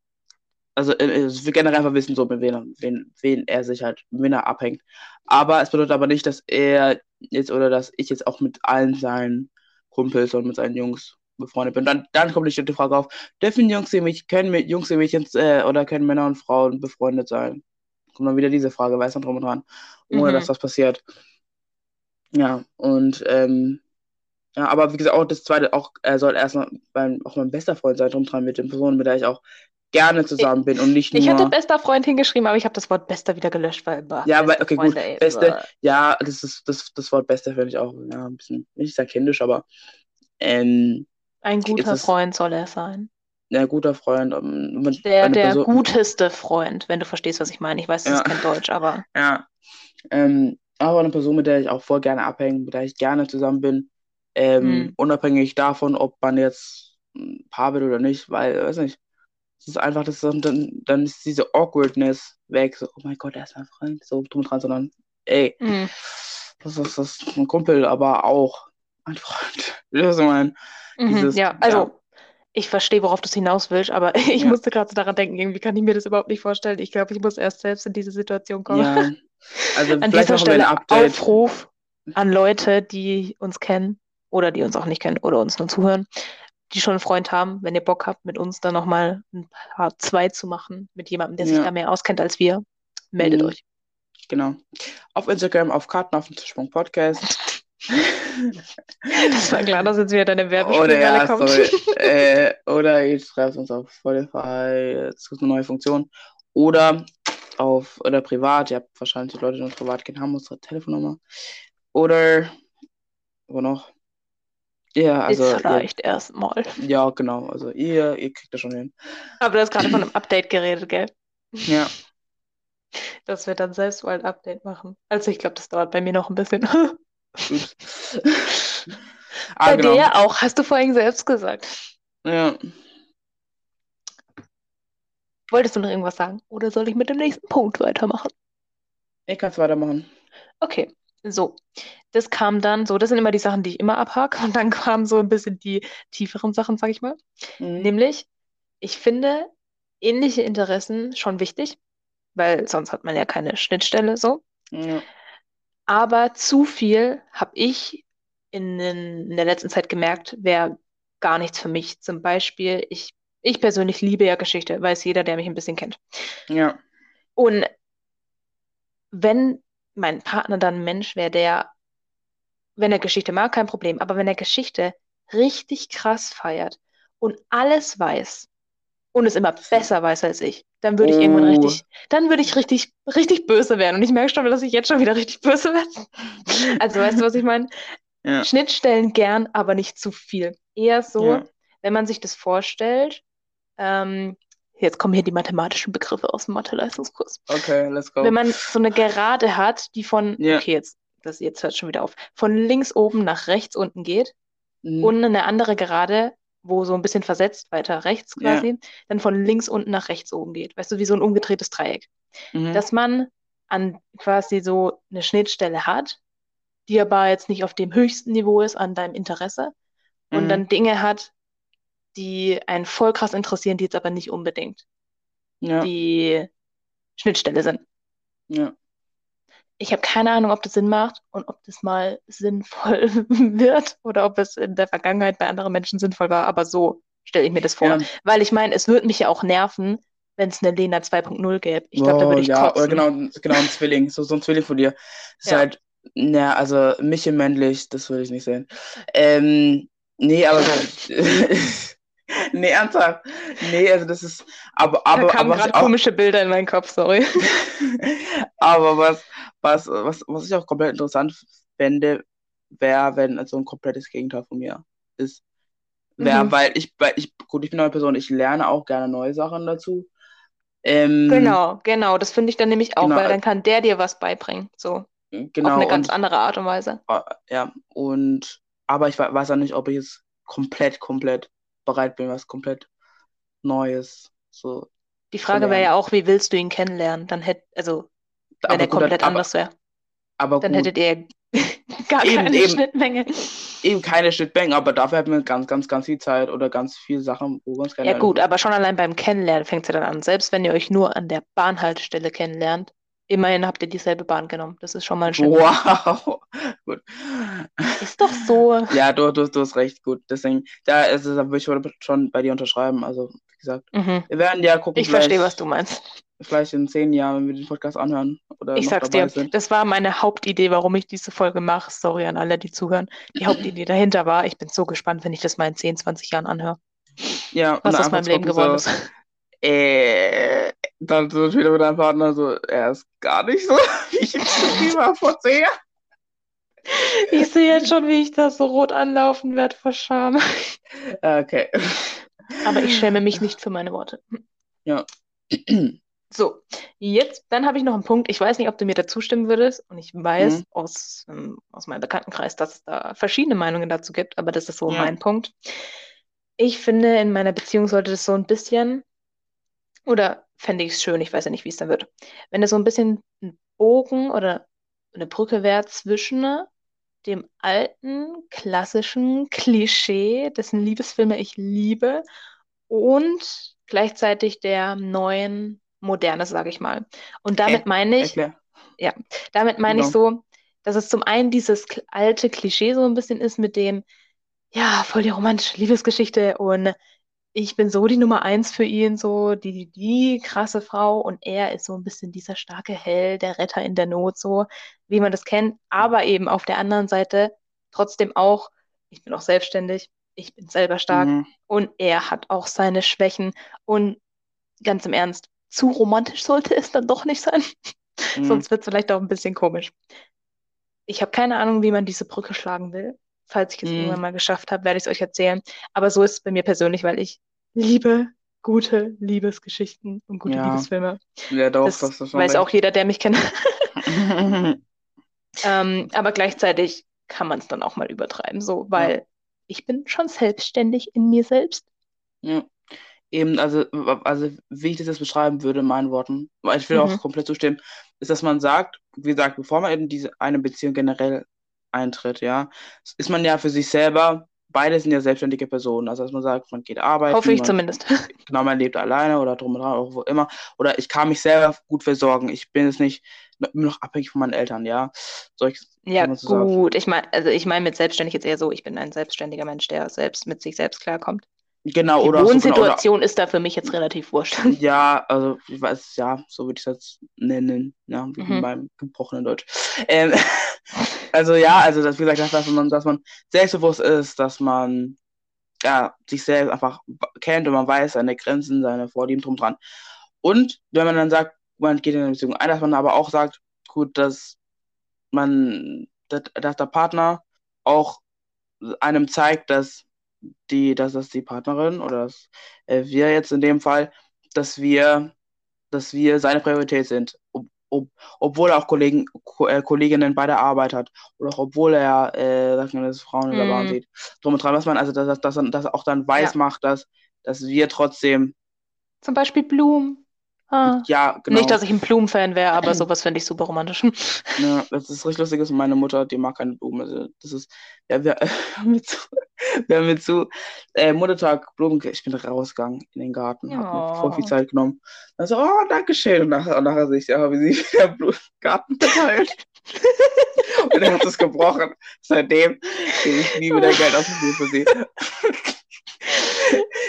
also, äh, ich will generell einfach wissen, so mit wem, er- wen, wen er sich halt, wen er abhängt. Aber es bedeutet aber nicht, dass er jetzt oder dass ich jetzt auch mit allen seinen Kumpels und mit seinen Jungs befreundet bin. Dann, dann kommt die Frage auf, dürfen Jungs und Mädchen, können mit Jungs und Mädchen äh, oder können Männer und Frauen befreundet sein? Kommt dann wieder diese Frage, weiß man drum und dran, ohne Mhm. dass was passiert. Ja, und ähm, ja, aber wie gesagt, auch das zweite, auch er soll erstmal mein, auch mein bester Freund sein, drum dran mit den Personen, mit der ich auch gerne zusammen bin und nicht Ich hatte nur. bester Freund hingeschrieben, aber ich habe das Wort bester wieder gelöscht, weil bah, Ja, aber okay, gut, Freunde, ey, beste, bah. ja, das ist das, das Wort bester finde ich auch, ja, ein bisschen, nicht sehr kindisch, aber ähm, Ein guter es- Freund soll er sein. ja, guter Freund. mit Der, der Person- guteste Freund, wenn du verstehst, was ich meine. Ich weiß, das ist Ja. kein Deutsch, aber Ja. Ähm, aber eine Person, mit der ich auch voll gerne abhänge, mit der ich gerne zusammen bin. Ähm, Hm. Unabhängig davon, ob man jetzt ein Paar wird oder nicht, weil, weiß nicht. Es ist einfach, das ist, dann, dann ist diese Awkwardness weg. So, oh mein Gott, er ist mein Freund. So drum und dran, sondern, ey, mm, das ist, das ist ein Kumpel, aber auch ein Freund. Wie das ich meine? Mhm, Dieses- ja, also ja. ich verstehe, worauf du es hinaus willst, aber ich Ja. musste gerade so daran denken, irgendwie kann ich mir das überhaupt nicht vorstellen. Ich glaube, ich muss erst selbst in diese Situation kommen. Ja. Also An dieser ein Stelle Update. Aufruf an Leute, die uns kennen oder die uns auch nicht kennen oder uns nur zuhören, die schon einen Freund haben, wenn ihr Bock habt, mit uns dann nochmal ein paar zwei zu machen, mit jemandem, der sich Ja. da mehr auskennt als wir, meldet Mhm. euch. Genau. Auf Instagram, auf Karten auf den Tischpunkt Podcast. Das war klar, dass jetzt wieder deine Werbespirale ja, kommt. sorry. äh, oder ihr schreibt uns auf Spotify, es gibt eine neue Funktion. Oder auf oder privat, ihr habt wahrscheinlich die Leute, die uns privat kennen, haben unsere Telefonnummer. Oder wo noch? Ja, also Jetzt ihr, vielleicht erstmal. ja, genau. Also ihr, ihr kriegt das schon hin. Aber du hast gerade von einem Update geredet, gell? Ja, Dass wir dann selbst mal ein Update machen. Also ich glaube, das dauert bei mir noch ein bisschen. Ah, Bei dir genau. ja auch, hast du vorhin selbst gesagt. Ja. Wolltest du noch irgendwas sagen? Oder soll ich mit dem nächsten Punkt weitermachen? Ich kann es weitermachen. Okay, so. Das kam dann so, das sind immer die Sachen, die ich immer abhake. Und dann kamen so ein bisschen die tieferen Sachen, sag ich mal. Mhm. Nämlich, ich finde ähnliche Interessen schon wichtig, weil sonst hat man ja keine Schnittstelle so. Ja. Aber zu viel habe ich in, in der letzten Zeit gemerkt, wäre gar nichts für mich. Zum Beispiel, ich, ich persönlich liebe ja Geschichte, weiß jeder, der mich ein bisschen kennt. Ja. Und wenn mein Partner dann ein Mensch wäre, der, wenn er Geschichte mag, kein Problem, aber wenn er Geschichte richtig krass feiert und alles weiß und es immer besser weiß als ich, dann würde ich irgendwann Oh. richtig, dann würde ich richtig, richtig böse werden. Und ich merke schon, dass ich jetzt schon wieder richtig böse werde. Also weißt du, was ich meine? Ja. Schnittstellen gern, aber nicht zu viel. Eher so, Ja. wenn man sich das vorstellt, ähm, jetzt kommen hier die mathematischen Begriffe aus dem Mathe-Leistungskurs. Okay, let's go. Wenn man so eine Gerade hat, die von, Ja. okay, jetzt, das, jetzt hört schon wieder auf, von links oben nach rechts unten geht Mhm. und eine andere Gerade, wo so ein bisschen versetzt weiter rechts Ja. quasi, dann von links unten nach rechts oben geht. Weißt du, wie so ein umgedrehtes Dreieck. Mhm. Dass man an quasi so eine Schnittstelle hat, die aber jetzt nicht auf dem höchsten Niveau ist an deinem Interesse und Mhm. dann Dinge hat, die einen voll krass interessieren, die jetzt aber nicht unbedingt Ja. die Schnittstelle sind. Ja. Ich habe keine Ahnung, ob das Sinn macht und ob das mal sinnvoll wird oder ob es in der Vergangenheit bei anderen Menschen sinnvoll war, aber so stelle ich mir das vor. Ja. Weil ich meine, es würde mich ja auch nerven, wenn es eine Lena 2.0 gäbe. Ich glaube, da Oh, würde ich ja, oder kotzen. genau, genau ein Zwilling, so, so ein Zwilling von dir. Ist Ja. halt, na, also mich im männlich, das würde ich nicht sehen. Ähm, nee, aber nee, ernsthaft. Nee, also das ist, aber, Da aber, kamen aber was gerade komische Bilder in meinen Kopf, sorry. aber was, was, was, was ich auch komplett interessant fände, wäre, wenn so ein komplettes Gegenteil von mir ist. Wäre, Mhm. weil ich, weil ich, gut, ich bin eine Person, ich lerne auch gerne neue Sachen dazu. Ähm, Genau, genau. Das finde ich dann nämlich auch, Genau. weil dann kann der dir was beibringen. So, auf genau, eine ganz und andere Art und Weise. Äh, Ja, und aber ich we- weiß ja nicht, ob ich jetzt komplett, komplett bereit bin, was komplett Neues. So, Die Frage wäre ja auch, wie willst du ihn kennenlernen? Dann hätte, also, wenn aber er gut, komplett aber, anders wäre, aber dann gut, hättet ihr gar eben, keine eben, Schnittmenge. eben keine Schnittmengen, aber dafür hat man ganz, ganz, ganz viel Zeit oder ganz viele Sachen, wo wir uns Ja gut, aber schon allein beim Kennenlernen fängt es ja dann an. Selbst wenn ihr euch nur an der Bahnhaltestelle kennenlernt, immerhin habt ihr dieselbe Bahn genommen. Das ist schon mal ein Schritt. Wow, gut. Ist doch so. Ja, du, du, du hast recht, gut. Deswegen, da, ist es, da würde ich schon bei dir unterschreiben. Also, wie gesagt, Mhm. wir werden ja gucken, Ich verstehe, was du meinst. Vielleicht in zehn Jahren, wenn wir den Podcast anhören oder Ich sag's dir, sind. das war meine Hauptidee, warum ich diese Folge mache. Sorry an alle, die zuhören. Die Hauptidee dahinter war, ich bin so gespannt, wenn ich das mal in 10, 20 Jahren anhöre, Ja, was aus meinem Leben geworden so, ist. äh, dann so wieder mit deinem Partner so, er ist gar nicht so, wie ich ihn geschrieben habe vor zehn Jahren. Ich sehe jetzt schon, wie ich da so rot anlaufen werde vor Scham. Okay. Aber ich schäme mich nicht für meine Worte. Ja. So, jetzt, dann habe ich noch einen Punkt. Ich weiß nicht, ob du mir da zustimmen würdest. Und ich weiß Mhm. aus, ähm, aus meinem Bekanntenkreis, dass es da verschiedene Meinungen dazu gibt, aber das ist so Ja. mein Punkt. Ich finde, in meiner Beziehung sollte das so ein bisschen, oder fände ich es schön, ich weiß ja nicht, wie es dann wird, wenn es so ein bisschen ein Bogen oder eine Brücke wäre zwischen dem alten, klassischen Klischee, dessen Liebesfilme ich liebe, und gleichzeitig der neuen Moderne, sage ich mal. Und damit meine ich, erklär. ja, damit meine ich Genau. so, dass es zum einen dieses alte Klischee so ein bisschen ist mit dem, ja, voll die romantische Liebesgeschichte und ich bin so die Nummer eins für ihn, so die, die krasse Frau und er ist so ein bisschen dieser starke Held, der Retter in der Not, so wie man das kennt, aber eben auf der anderen Seite trotzdem auch, ich bin auch selbstständig, ich bin selber stark Mhm. und er hat auch seine Schwächen und ganz im Ernst, zu romantisch sollte es dann doch nicht sein, Mhm. sonst wird es vielleicht auch ein bisschen komisch. Ich habe keine Ahnung, wie man diese Brücke schlagen will. Falls ich es Mhm. irgendwann mal geschafft habe, werde ich es euch erzählen. Aber so ist es bei mir persönlich, weil ich liebe gute Liebesgeschichten und gute Ja. Liebesfilme. Ja, doch, Das das ist schon weiß auch jeder, der mich kennt. recht. Ähm, aber gleichzeitig kann man es dann auch mal übertreiben, so, weil ich bin schon selbstständig in mir selbst. Ja. Eben, also, also wie ich das jetzt beschreiben würde in meinen Worten, weil ich will Mhm. auch komplett zustimmen, ist, dass man sagt, wie gesagt, bevor man in diese eine Beziehung generell eintritt, ja, ist man ja für sich selber, beide sind ja selbstständige Personen. Also, dass man sagt, man geht arbeiten, Hoffe ich man, zumindest. genau, man lebt alleine oder drum und dran, oder wo immer. Oder ich kann mich selber gut versorgen. Ich bin jetzt nicht immer noch abhängig von meinen Eltern, ja. Solch, Ja, so sagen. gut. Ich meine, also ich meine mit selbstständig jetzt eher so, ich bin ein selbstständiger Mensch, der selbst mit sich selbst klarkommt. Genau, Die oder so, genau, oder, Wohnsituation ist da für mich jetzt relativ wurscht. Ja, also ich weiß, ja, so würde ich jetzt nennen, ja, wie Mhm. in meinem gebrochenen Deutsch. Ähm, also ja, also das, wie gesagt, dass man, dass man selbstbewusst ist, dass man ja, sich selbst einfach kennt und man weiß seine Grenzen, seine Vorlieben drum dran. Und wenn man dann sagt, man geht in eine Beziehung ein, dass man aber auch sagt, gut, dass man, dass, dass der Partner auch einem zeigt, dass die, dass das die Partnerin oder dass, äh, wir jetzt in dem Fall, dass wir, dass wir seine Priorität sind. Ob, ob, obwohl er auch Kollegen, Ko äh, Kolleginnen bei der Arbeit hat oder auch obwohl er, äh, sag ich mal, dass Frauen in der Bahn Mhm. sieht. Drum und dran, was man, also dass, dass, dass, dass auch dann weiß Ja. macht, dass, dass wir trotzdem, Zum Beispiel Blumen. Ah. ja, genau. Nicht, dass ich ein Blumenfan wäre, aber sowas finde ich super romantisch. Ja, das ist richtig lustig, ist meine Mutter, die mag keine Blumen. Also das ist, ja, wir, haben jetzt, wir haben jetzt zu äh, Muttertag Blumen, ich bin rausgegangen in den Garten, hab mir voll viel. Zeit genommen. Dann so, oh, danke schön. Und nachher, und nachher sehe ich, ja, wie sie wieder Blumen im Garten verteilt. und dann hat es gebrochen. Seitdem gebe ich nie wieder Geld aus dem Blumen für sie.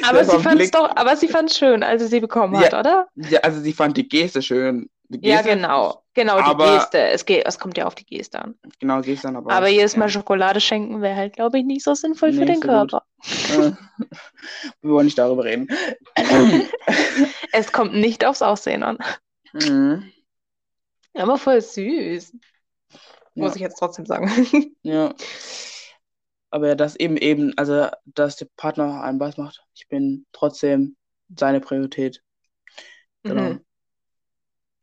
Aber sie fand es doch, aber sie fand es schön, als sie sie bekommen Ja, hat, oder? Ja, also sie fand die Geste schön. Die Ja, Geste, genau. Genau, die aber- Geste. Es geht, es kommt ja auf die Geste an. Genau, Geste dann aber. Aber jedes ja. Mal Schokolade schenken wäre halt, glaube ich, nicht so sinnvoll für Nee, den so. Körper. Wir wollen nicht darüber reden. Es kommt nicht aufs Aussehen an. Mhm. Aber voll süß. Muss Ja. ich jetzt trotzdem sagen. Ja. Aber ja, dass eben eben, also dass der Partner einen weiß macht, ich bin trotzdem seine Priorität. Genau. Mhm.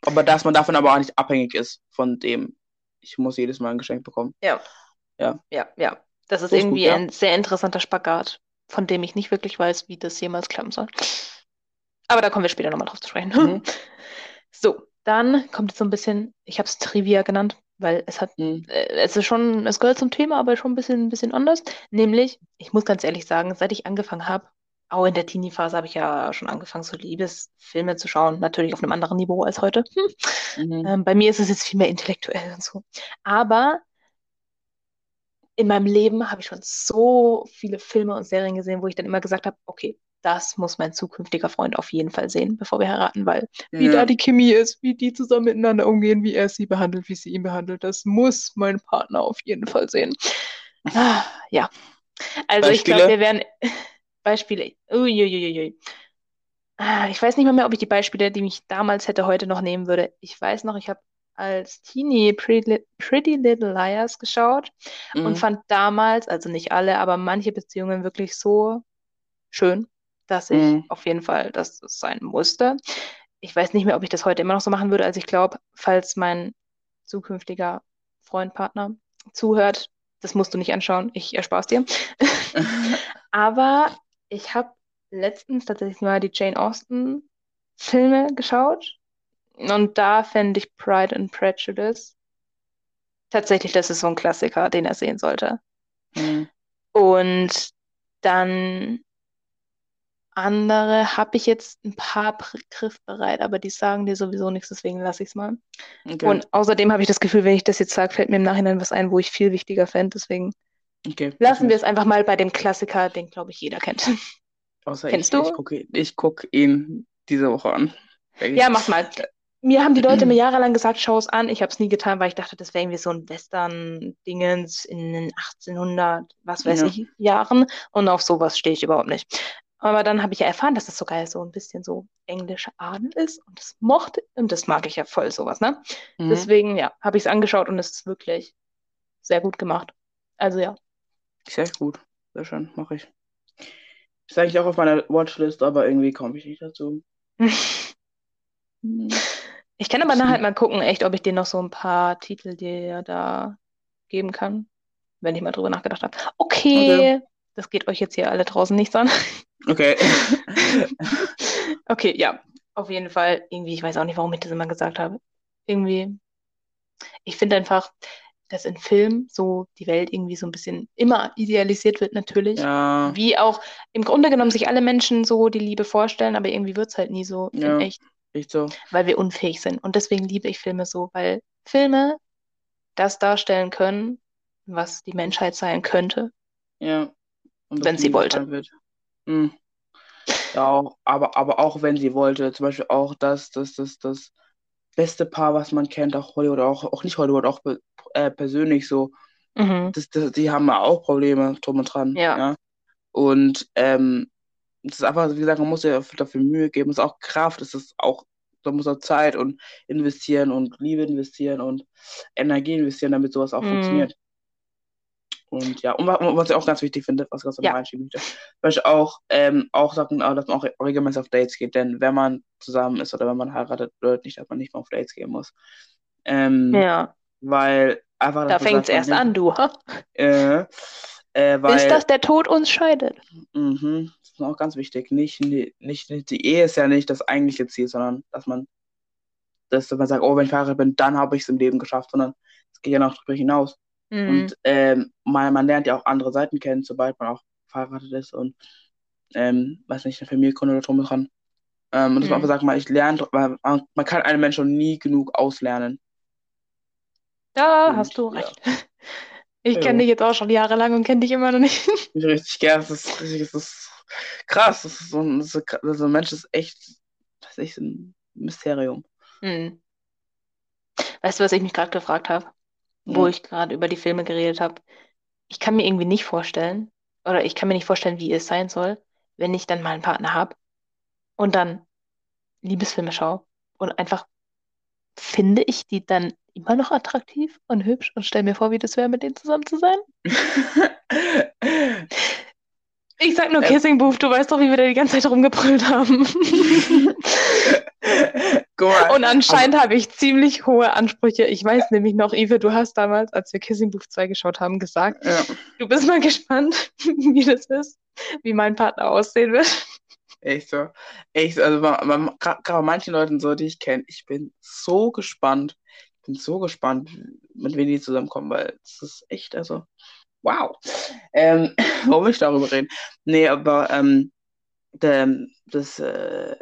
Aber dass man davon aber auch nicht abhängig ist von dem, ich muss jedes Mal ein Geschenk bekommen. Ja. Ja. Ja, ja. Das ist So ist irgendwie gut, ja. ein sehr interessanter Spagat, von dem ich nicht wirklich weiß, wie das jemals klappen soll. Aber da kommen wir später nochmal drauf zu sprechen. Mhm. So, dann kommt jetzt so ein bisschen, ich habe es Trivia genannt, weil es hat, Mhm. äh, es ist schon, es gehört zum Thema, aber schon ein bisschen, ein bisschen anders. Nämlich, ich muss ganz ehrlich sagen, seit ich angefangen habe, auch in der Teenie-Phase habe ich ja schon angefangen, so Liebesfilme zu schauen, natürlich auf einem anderen Niveau als heute. Hm. Mhm. Ähm, bei mir ist es jetzt viel mehr intellektuell und so. Aber in meinem Leben habe ich schon so viele Filme und Serien gesehen, wo ich dann immer gesagt habe, okay, das muss mein zukünftiger Freund auf jeden Fall sehen, bevor wir heiraten, weil wie Ja. da die Chemie ist, wie die zusammen miteinander umgehen, wie er sie behandelt, wie sie ihn behandelt, das muss mein Partner auf jeden Fall sehen. Ah, ja. Also ich glaube, Beispiele? wir werden Beispiele. Uiuiuiui. Ah, Ich weiß nicht mal mehr, ob ich die Beispiele, die mich damals hätte, heute noch nehmen würde. Ich weiß noch, ich habe als Teenie Pretty, Pretty Little Liars geschaut und Mhm. fand damals, also nicht alle, aber manche Beziehungen wirklich so schön, dass ich Mhm. auf jeden Fall das sein musste. Ich weiß nicht mehr, ob ich das heute immer noch so machen würde. Also ich glaube, falls mein zukünftiger Freund, Partner zuhört, das musst du nicht anschauen. Ich erspare es dir. Aber ich habe letztens tatsächlich mal die Jane Austen Filme geschaut und da fände ich Pride and Prejudice tatsächlich, das ist so ein Klassiker, den er sehen sollte. Mhm. Und dann andere habe ich jetzt ein paar pr- griffbereit, aber die sagen dir sowieso nichts, deswegen lasse ich es mal. Okay. Und außerdem habe ich das Gefühl, wenn ich das jetzt sage, fällt mir im Nachhinein was ein, wo ich viel wichtiger fände. Deswegen okay. lassen wir es einfach mal bei dem Klassiker, den, glaube ich, jeder kennt. Außer Kennst ich, du? Ich gucke ich guck ihn diese Woche an. Ja, mach mal. Mir haben die Leute mir jahrelang gesagt, schau es an. Ich habe es nie getan, weil ich dachte, das wäre irgendwie so ein Western-Dingens in den 1800, was weiß Ja. ich, Jahren. Und auf sowas stehe ich überhaupt nicht. Aber dann habe ich ja erfahren, dass das sogar so ein bisschen so englische Adel ist. Und das mochte, und das mag ich ja voll, sowas, ne? Mhm. Deswegen, ja, habe ich es angeschaut und es ist wirklich sehr gut gemacht. Also ja, Sehr gut. Sehr schön, mache ich. Ist eigentlich auch auf meiner Watchlist, aber irgendwie komme ich nicht dazu. Hm. Ich kann aber nachher mal gucken, echt, ob ich dir noch so ein paar Titel dir da geben kann, wenn ich mal drüber nachgedacht habe. Okay, Okay. Das geht euch jetzt hier alle draußen nichts an. Okay. Okay, ja, auf jeden Fall. Irgendwie, ich weiß auch nicht, warum ich das immer gesagt habe. Irgendwie, ich finde einfach, dass in Filmen so die Welt irgendwie so ein bisschen immer idealisiert wird, natürlich. Ja, Wie auch im Grunde genommen sich alle Menschen so die Liebe vorstellen, aber irgendwie wird es halt nie so, in Ja. echt, echt so. weil wir unfähig sind. Und deswegen liebe ich Filme so, weil Filme das darstellen können, was die Menschheit sein könnte. Ja. Wenn sie wollte. Hm. Ja, auch, aber, aber auch wenn sie wollte, zum Beispiel auch das, das, das, das beste Paar, was man kennt, auch Hollywood, auch, auch nicht Hollywood, auch äh, persönlich so, Mhm. das, das, die haben ja auch Probleme drum und dran, Ja. Und ähm, das ist einfach, wie gesagt, man muss ja dafür Mühe geben, es ist auch Kraft, es ist auch, man muss auch Zeit und investieren und Liebe investieren und Energie investieren, damit sowas auch Mhm. funktioniert. Und ja, und wa- und was ich auch ganz wichtig finde, was ich ganz Ja. reinschieben möchte, möchte auch, ähm, auch sagen, dass man auch regelmäßig auf Dates geht, denn wenn man zusammen ist oder wenn man heiratet, bedeutet nicht, dass man nicht mehr auf Dates gehen muss. Ähm, Ja, weil einfach, da fängt es erst man an, du. ha? Äh, äh, Bis weil, dass der Tod uns scheidet. Mhm, das ist auch ganz wichtig. Nicht, nicht, nicht, die Ehe ist ja nicht das eigentliche Ziel, sondern dass man, dass man sagt, oh, wenn ich verheiratet bin, dann habe ich es im Leben geschafft, sondern es geht ja noch darüber hinaus. Mhm. Und ähm, man, man lernt ja auch andere Seiten kennen, sobald man auch verheiratet ist und, ähm, weiß nicht, eine Familie gründet oder drum und dran. Ähm, und dass man Mhm. einfach sagt, man, ich lerne, man, man kann einen Menschen nie genug auslernen. Da Und hast du ja, recht. Ich ja, kenne dich jetzt auch schon jahrelang und kenne dich immer noch nicht. ich richtig gern. Das ist richtig, das ist krass. Das ist so ein, ist, so ein Mensch ist echt, das ist echt ein Mysterium. Hm. Weißt du, was ich mich gerade gefragt habe, wo Hm. ich gerade über die Filme geredet habe? Ich kann mir irgendwie nicht vorstellen, oder ich kann mir nicht vorstellen, wie es sein soll, wenn ich dann mal einen Partner habe und dann Liebesfilme schaue und einfach finde ich die dann immer noch attraktiv und hübsch und stelle mir vor, wie das wäre, mit denen zusammen zu sein. Ich sag nur Ähm. Kissing Booth, du weißt doch, wie wir da die ganze Zeit rumgebrüllt haben. Und anscheinend habe ich ziemlich hohe Ansprüche. Ich weiß nämlich noch, Ive, du hast damals, als wir Kissing Booth 2 geschaut haben, gesagt, ja, du bist mal gespannt, wie das ist, wie mein Partner aussehen wird. echt so. Echt, so. also gerade bei manchen Leuten so, die ich kenne, ich bin so gespannt. Ich bin so gespannt, mit wem die zusammenkommen, weil es ist echt, also, wow. Ähm, warum ich darüber reden? Nee, aber ähm, der, das, äh,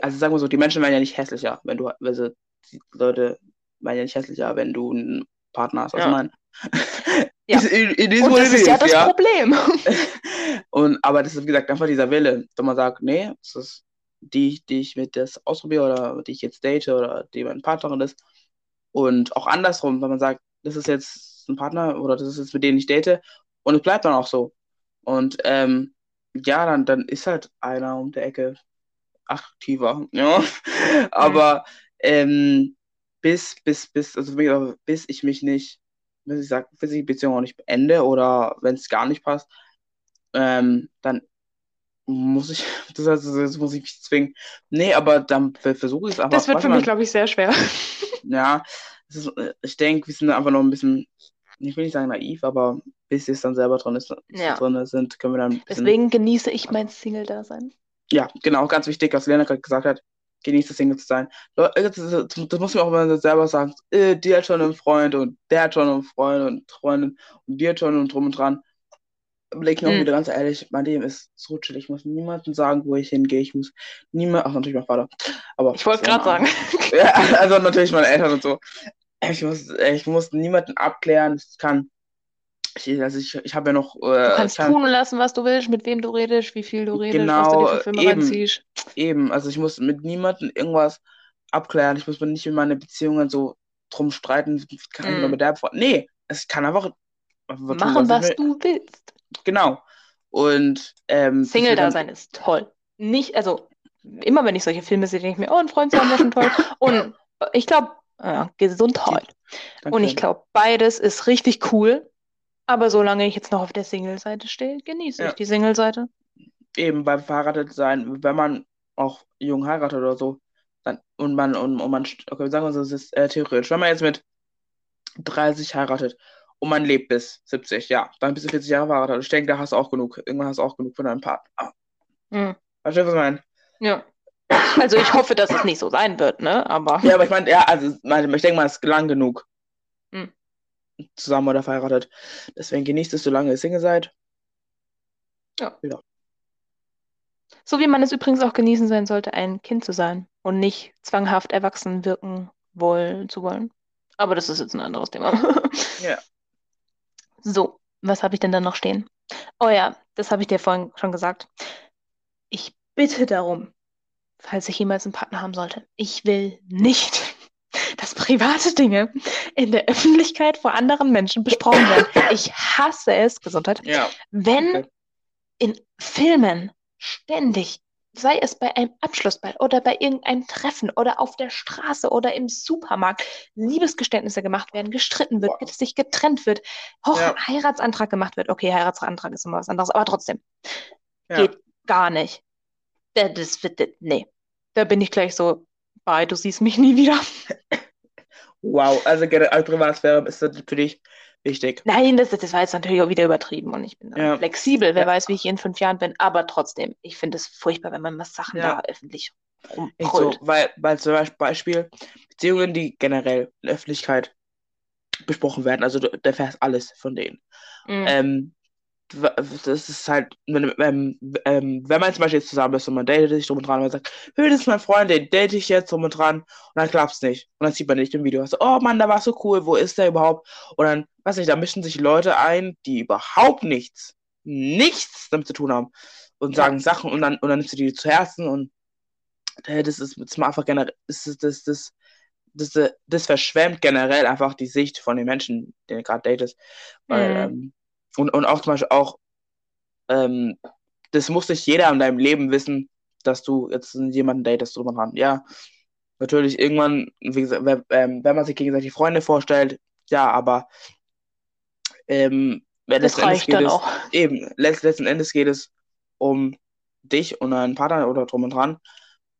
also sagen wir so, die Menschen werden ja nicht hässlicher, wenn du, also die Leute werden ja nicht hässlicher, wenn du einen Partner hast. Also Ja. mein, Ja. It, it, is Und das it ist ja das ja. Problem. Und, aber das ist, wie gesagt, einfach dieser Wille, dass man sagt, nee, das ist die, die ich mit das ausprobiere oder die ich jetzt date oder die meine Partnerin ist. Und auch andersrum, wenn man sagt, das ist jetzt ein Partner oder das ist jetzt mit dem ich date und es bleibt dann auch so. Und ähm, ja, dann, dann ist halt einer um der Ecke aktiver, ja. Aber ähm, bis, bis, bis, also bis ich mich nicht, bis ich sag, bis ich die Beziehung auch nicht beende oder wenn es gar nicht passt, ähm, dann muss ich, das heißt, das muss ich mich zwingen. Nee, aber dann ver- versuche ich es einfach. Das wird für mich, glaube ich, sehr schwer. Ja, ist, äh, ich denke, wir sind einfach noch ein bisschen, ich will nicht sagen naiv, aber bis es dann selber drin ist, Ja. drin sind, können wir dann Deswegen genieße ich mein Single-Dasein. Ja, genau, ganz wichtig, was Lena gerade gesagt hat, genießt das Single zu sein. Leute, Das, muss man auch mal selber sagen, äh, die hat schon einen Freund und der hat schon einen Freund und Freundin und die hat schon und drum und dran. Überleg mir auch Mhm. wieder ganz ehrlich, mein Leben ist so chill, ich muss niemandem sagen, wo ich hingehe, ich muss niemand, ach natürlich mein Vater, aber Ich wollte gerade sagen. ja, also natürlich meine Eltern und so. Ich muss, ich muss niemanden abklären. Ich kann, ich, also ich, ich habe ja noch, Du äh, kannst kann, tun und lassen, was du willst, mit wem du redest, wie viel du redest, was du Genau, dir für Filme eben. reinziehst. eben, also ich muss mit niemandem irgendwas abklären. Ich muss mir nicht in meine Beziehungen so drum streiten, kann ich Mm. nur mit der Freundin. Nee, es kann einfach, tun, Machen, ich was will. du willst. Genau. Und ähm, Single-Dasein ist toll. Nicht, also, immer wenn ich solche Filme sehe, denke ich mir, oh, einen Freund zu haben wäre schon toll. Und ich glaube, äh, Gesundheit. Und ich danke. glaube, beides ist richtig cool. Aber solange ich jetzt noch auf der Single-Seite stehe, genieße Ja. ich die Single-Seite. Eben beim verheiratet sein, wenn man auch jung heiratet oder so, dann und man und, und man, okay, sagen wir so, es ist äh, theoretisch, wenn man jetzt mit 30 heiratet und man lebt bis 70, ja, dann bist du 40 Jahre verheiratet. Ich denke, da hast du auch genug. Irgendwann hast du auch genug von deinem Partner. Hm. Weißt du, was ich meine? Ja. Also ich hoffe, dass es nicht so sein wird, ne? Aber Ja, aber ich meine, ja, also ich denke mal, es ist lang genug. Zusammen oder verheiratet. Deswegen genießt es, solange ihr Single seid. so wie man es übrigens auch genießen sein sollte, ein Kind zu sein und nicht zwanghaft erwachsen wirken wollen zu wollen. Aber das ist jetzt ein anderes Thema. Ja. So, was habe ich denn da noch stehen? Oh ja, das habe ich dir vorhin schon gesagt. Ich bitte darum, falls ich jemals einen Partner haben sollte, ich will nicht, dass private Dinge in der Öffentlichkeit vor anderen Menschen besprochen werden. Ich hasse es, Gesundheit, Ja. wenn Okay. in Filmen ständig, sei es bei einem Abschlussball oder bei irgendeinem Treffen oder auf der Straße oder im Supermarkt, Liebesgeständnisse gemacht werden, gestritten wird, Boah. sich getrennt wird, Hoch Ja. Heiratsantrag gemacht wird. Okay, Heiratsantrag ist immer was anderes, aber trotzdem, Ja. geht gar nicht. Da- Das wird, das- nee. Da bin ich gleich so, bye, du siehst mich nie wieder. Wow, also generell Privatsphäre ist das für dich wichtig. Nein, das, das war jetzt natürlich auch wieder übertrieben und ich bin Ja. flexibel. Wer Ja. weiß, wie ich in fünf Jahren bin, aber trotzdem, ich finde es furchtbar, wenn man was Sachen Ja. da öffentlich Echt so, weil, weil zum Beispiel, Beziehungen, die generell in der Öffentlichkeit besprochen werden, also du du erfährst alles von denen. Mhm. Ähm, das ist halt, wenn, ähm, ähm, wenn man zum Beispiel jetzt zusammen ist und man datet sich drum und dran und man sagt, hey, das ist mein Freund, den date ich jetzt drum und dran und dann klappt's nicht. Und dann sieht man nicht im Video, so, oh Mann, da war so cool, wo ist der überhaupt? Und dann, weiß nicht, da mischen sich Leute ein, die überhaupt nichts, nichts damit zu tun haben und sagen Sachen und dann, und dann nimmst du die zu Herzen und äh, das ist, das ist einfach generell, das, das, das, das, das verschwemmt generell einfach die Sicht von den Menschen, den du gerade datest. Weil, Mhm. ähm, und, und auch zum Beispiel auch, ähm, das muss nicht jeder in deinem Leben wissen, dass du jetzt jemanden datest drüber dran. Ja, natürlich irgendwann, wie gesagt, wenn, ähm, wenn man sich gegenseitig Freunde vorstellt, ja, aber ähm, wenn Das Endes reicht geht dann es, auch. eben, letzt, letzten Endes geht es um dich und deinen Partner oder drum und dran.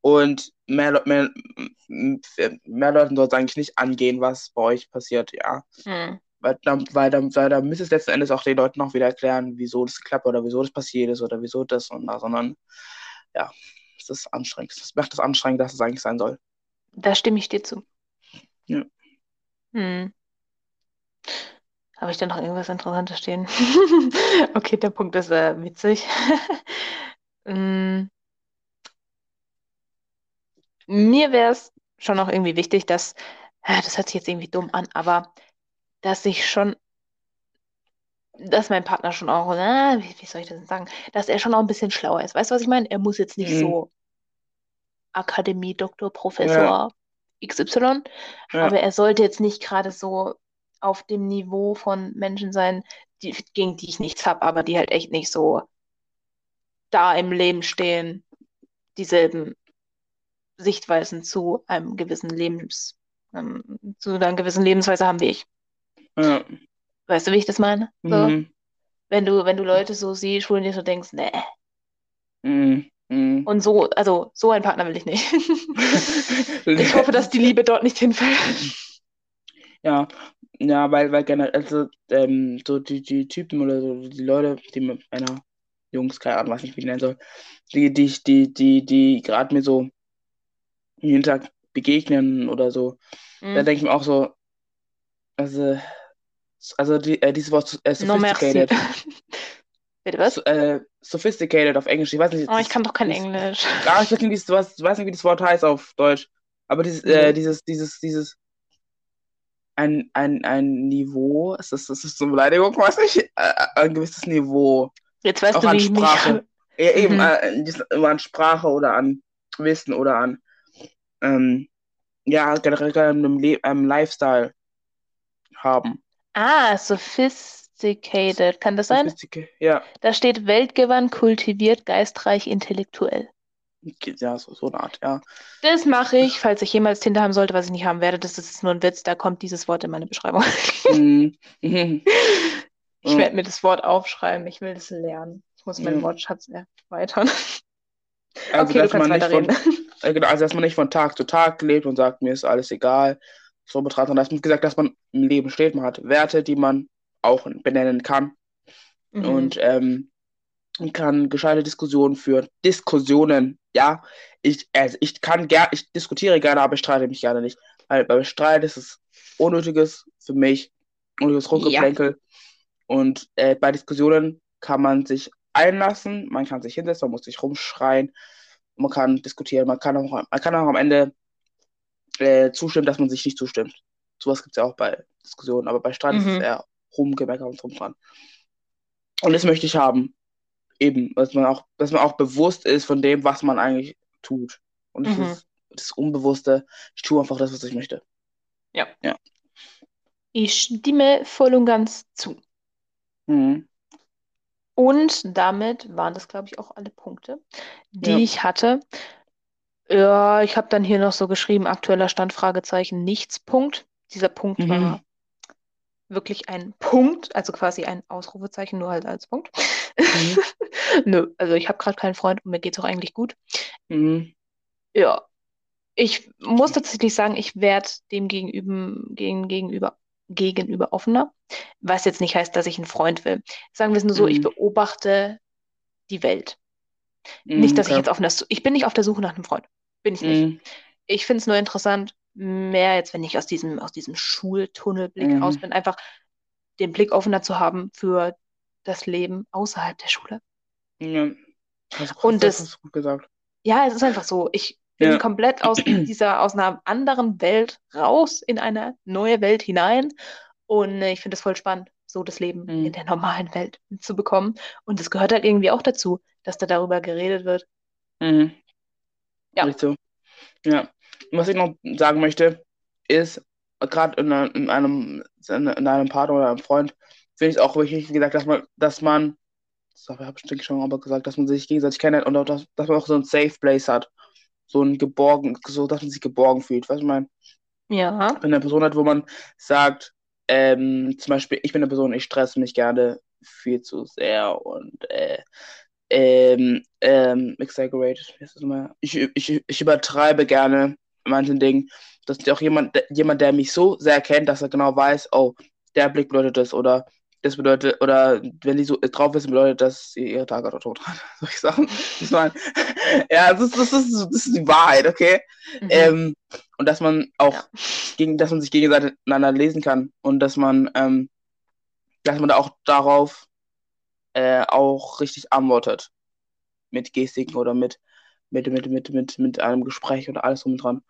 Und mehr, mehr, mehr Leuten soll es eigentlich nicht angehen, was bei euch passiert, ja. Mhm. Weil dann, weil dann, weil dann müsst ihr es letzten Endes auch den Leuten noch wieder erklären, wieso das klappt oder wieso das passiert ist oder wieso das und das, sondern ja, es ist anstrengend. Das macht es anstrengend, dass es eigentlich sein soll. Da stimme ich dir zu. Ja. Hm. Habe ich da noch irgendwas Interessantes stehen? Okay, der Punkt ist äh, witzig. Mm. Mir wäre es schon noch irgendwie wichtig, dass, das hört sich jetzt irgendwie dumm an, aber dass ich schon, dass mein Partner schon auch, na, wie, wie soll ich das denn sagen, dass er schon auch ein bisschen schlauer ist. Weißt du, was ich meine? Er muss jetzt nicht Mhm. so Akademie, Doktor, Professor XY, Ja. aber er sollte jetzt nicht gerade so auf dem Niveau von Menschen sein, die, gegen die ich nichts habe, aber die halt echt nicht so da im Leben stehen, dieselben Sichtweisen zu einem gewissen Lebens, ähm, zu einer gewissen Lebensweise haben wie ich. Ja. Weißt du, wie ich das meine? So, Mhm. wenn du, wenn du Leute so siehst, wo du dir so denkst, nee. Mhm. Mhm. Und so, also so einen Partner will ich nicht. Ich hoffe, dass die Liebe dort nicht hinfällt. Ja, ja, weil, weil generell, also, ähm, so die, die Typen oder so, die Leute, die mit einer Jungs, keine Ahnung, wie ich die nennen soll, die, die, die, die, die gerade mir so jeden Tag begegnen oder so, da Mhm. denke ich mir auch so, also, also die, äh, dieses Wort äh, No sophisticated, Bitte was? so, äh, sophisticated auf Englisch, ich weiß nicht, Oh, ich kann doch kein Englisch. ja, ich weiß nicht, wie das, was, ich weiß nicht, wie das Wort heißt auf Deutsch, aber dieses, äh, dieses, dieses, dieses, ein, ein, ein Niveau, ist das, ist das eine Beleidigung, weiß nicht, äh, ein gewisses Niveau, Jetzt weißt auch du, an wie ich mich. Sprache, ja, eben Mhm. äh, an Sprache oder an Wissen oder an, ähm, ja, generell an einem Le einem Lifestyle haben. Ah, sophisticated. Kann das sein? Sophistic ja, Da steht weltgewandt, kultiviert, geistreich, intellektuell. ja, so, so eine Art, ja. Das mache ich, falls ich jemals Tinder haben sollte, was ich nicht haben werde. Das ist nur ein Witz, da kommt dieses Wort in meine Beschreibung. Mhm. Ich werde mir das Wort aufschreiben. Ich will das lernen. Ich muss meinen Ja. Wortschatz erweitern. Also, okay, du dass kannst man nicht von, genau, also, dass man nicht von Tag zu Tag lebt und sagt, mir ist alles egal. So betrachtet, sondern dass man gesagt, dass man im Leben steht. Man hat Werte, die man auch benennen kann. Mhm. Und ähm, kann gescheite Diskussionen führen. Diskussionen, ja. Ich, also ich kann gerne, ich diskutiere gerne, aber ich streite mich gerne nicht. Weil beim Streit ist es unnötiges für mich, unnötiges Rumgeplänkel. Und äh, bei Diskussionen kann man sich einlassen, man kann sich hinsetzen, man muss sich rumschreien, man kann diskutieren, man kann auch, man kann auch am Ende äh, zustimmen, dass man sich nicht zustimmt. Sowas gibt es ja auch bei Diskussionen, aber bei Streit ist es Mhm. eher rumgemeckert und drum dran. Und das möchte ich haben. Eben, dass man auch, dass man auch bewusst ist von dem, was man eigentlich tut. Und das Mhm. ist das Unbewusste. Ich tue einfach das, was ich möchte. Ich stimme voll und ganz zu. Mhm. Und damit waren das, glaube ich, auch alle Punkte, die Ja. ich hatte. Ja, ich habe dann hier noch so geschrieben, aktueller Stand, Fragezeichen, nichts, Punkt. Dieser Punkt Mhm. war wirklich ein Punkt, also quasi ein Ausrufezeichen, nur halt als Punkt. Mhm. Nö, also ich habe gerade keinen Freund und mir geht es auch eigentlich gut. Mhm. Ja, ich muss tatsächlich sagen, ich werde dem gegenüber, gegen, gegenüber, gegenüber offener, was jetzt nicht heißt, dass ich einen Freund will. Sagen wir es nur so, ich Mhm. beobachte die Welt. Mhm. Nicht, dass ich okay. jetzt auf einer, ich bin nicht auf der Suche nach einem Freund. Bin ich nicht. Mhm. Ich finde es nur interessant, mehr jetzt, wenn ich aus diesem, aus diesem Schultunnelblick Mhm. raus bin, einfach den Blick offener zu haben für das Leben außerhalb der Schule. Ja. Und das- du gut gesagt. Ja, es ist einfach so. Ich bin Ja. komplett aus dieser, aus einer anderen Welt raus in eine neue Welt hinein. Und äh, ich finde es voll spannend, so das Leben Mhm. in der normalen Welt mitzubekommen. Und es gehört halt irgendwie auch dazu, dass da darüber geredet wird. Mhm. Ja. Richtig so. Ja. Und Was ich noch sagen möchte, ist, gerade in, in einem, in einem Partner oder einem Freund, finde ich es auch wichtig, wie gesagt, dass man, dass man, das habe ich schon aber gesagt, dass man sich gegenseitig kennenlernt und auch, dass, dass man auch so ein Safe Place hat. So ein geborgen, so dass man sich geborgen fühlt. Weißt du, ich meine, Ja. wenn eine Person hat, wo man sagt, ähm, zum Beispiel, ich bin eine Person, ich stresse mich gerne viel zu sehr und äh, ähm, ähm, exaggerated, wie heißt das nochmal? Ich, ich, ich übertreibe gerne manchen Dingen. Das ist auch jemand, der- jemand, der mich so sehr kennt, dass er genau weiß, oh, der Blick bedeutet das oder das bedeutet, oder wenn die so drauf ist, bedeutet das, sie ihre Tage oder tot hat. Solche Sachen. Ich meine, ja, das ist, das, ist, das ist die Wahrheit, okay? Mhm. Ähm, und dass man auch Ja. gegen, dass man sich gegenseitig einander lesen kann und dass man, ähm, dass man da auch darauf äh, auch richtig antwortet. Mit Gestiken oder mit, mit, mit, mit, mit, mit einem Gespräch oder alles drum und dran.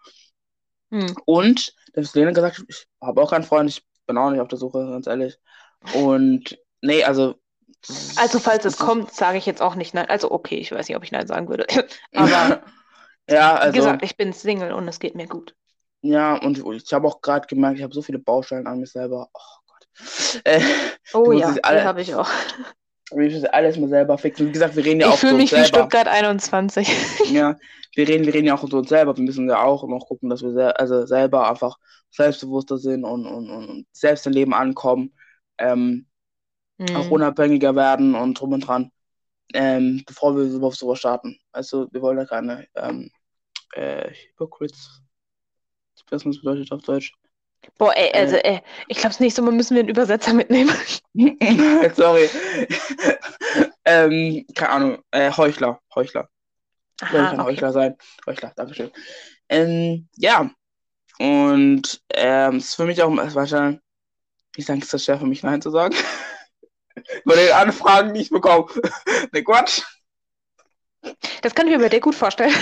Hm. Und, das ist Lena gesagt, ich habe auch keinen Freund, ich bin auch nicht auf der Suche, ganz ehrlich. Und, nee, also. Also, falls es kommt, sage ich jetzt auch nicht nein. Also, okay, ich weiß nicht, ob ich nein sagen würde. Aber ja, wie also. gesagt, ich bin Single und es geht mir gut. Ja, und ich habe auch gerade gemerkt, ich habe so viele Baustellen an mir selber. Oh Gott. Äh, Oh ja, alle- habe ich auch. Ich muss alles mal selber fixen. Wie gesagt, wir reden ja Ich auch fühle für uns mich wie. Stuttgart 21. Ja, wir reden, wir reden ja auch für uns selber. Wir müssen ja auch noch gucken, dass wir sel also selber einfach selbstbewusster sind und, und, und, selbst im Leben ankommen. Ähm, auch Hm. unabhängiger werden und drum und dran. Ähm, bevor wir überhaupt sowas starten. Also, wir wollen ja keine ähm, äh, Hypocrites. Ich weiß nicht, was das bedeutet auf Deutsch. Boah, ey, also, ey, ich glaube, das nächste Mal müssen wir einen Übersetzer mitnehmen. Sorry. ähm, keine Ahnung. Äh, Heuchler. Heuchler. Soll Aha, kein okay. Heuchler sein. Heuchler, Dankeschön. Ähm, ja. Und ähm, es ist für mich auch wahrscheinlich, ich denke, es ist schwer für mich Nein zu sagen. Bei den Anfragen, die ich bekomme. ne Quatsch. Das kann ich mir bei dir gut vorstellen.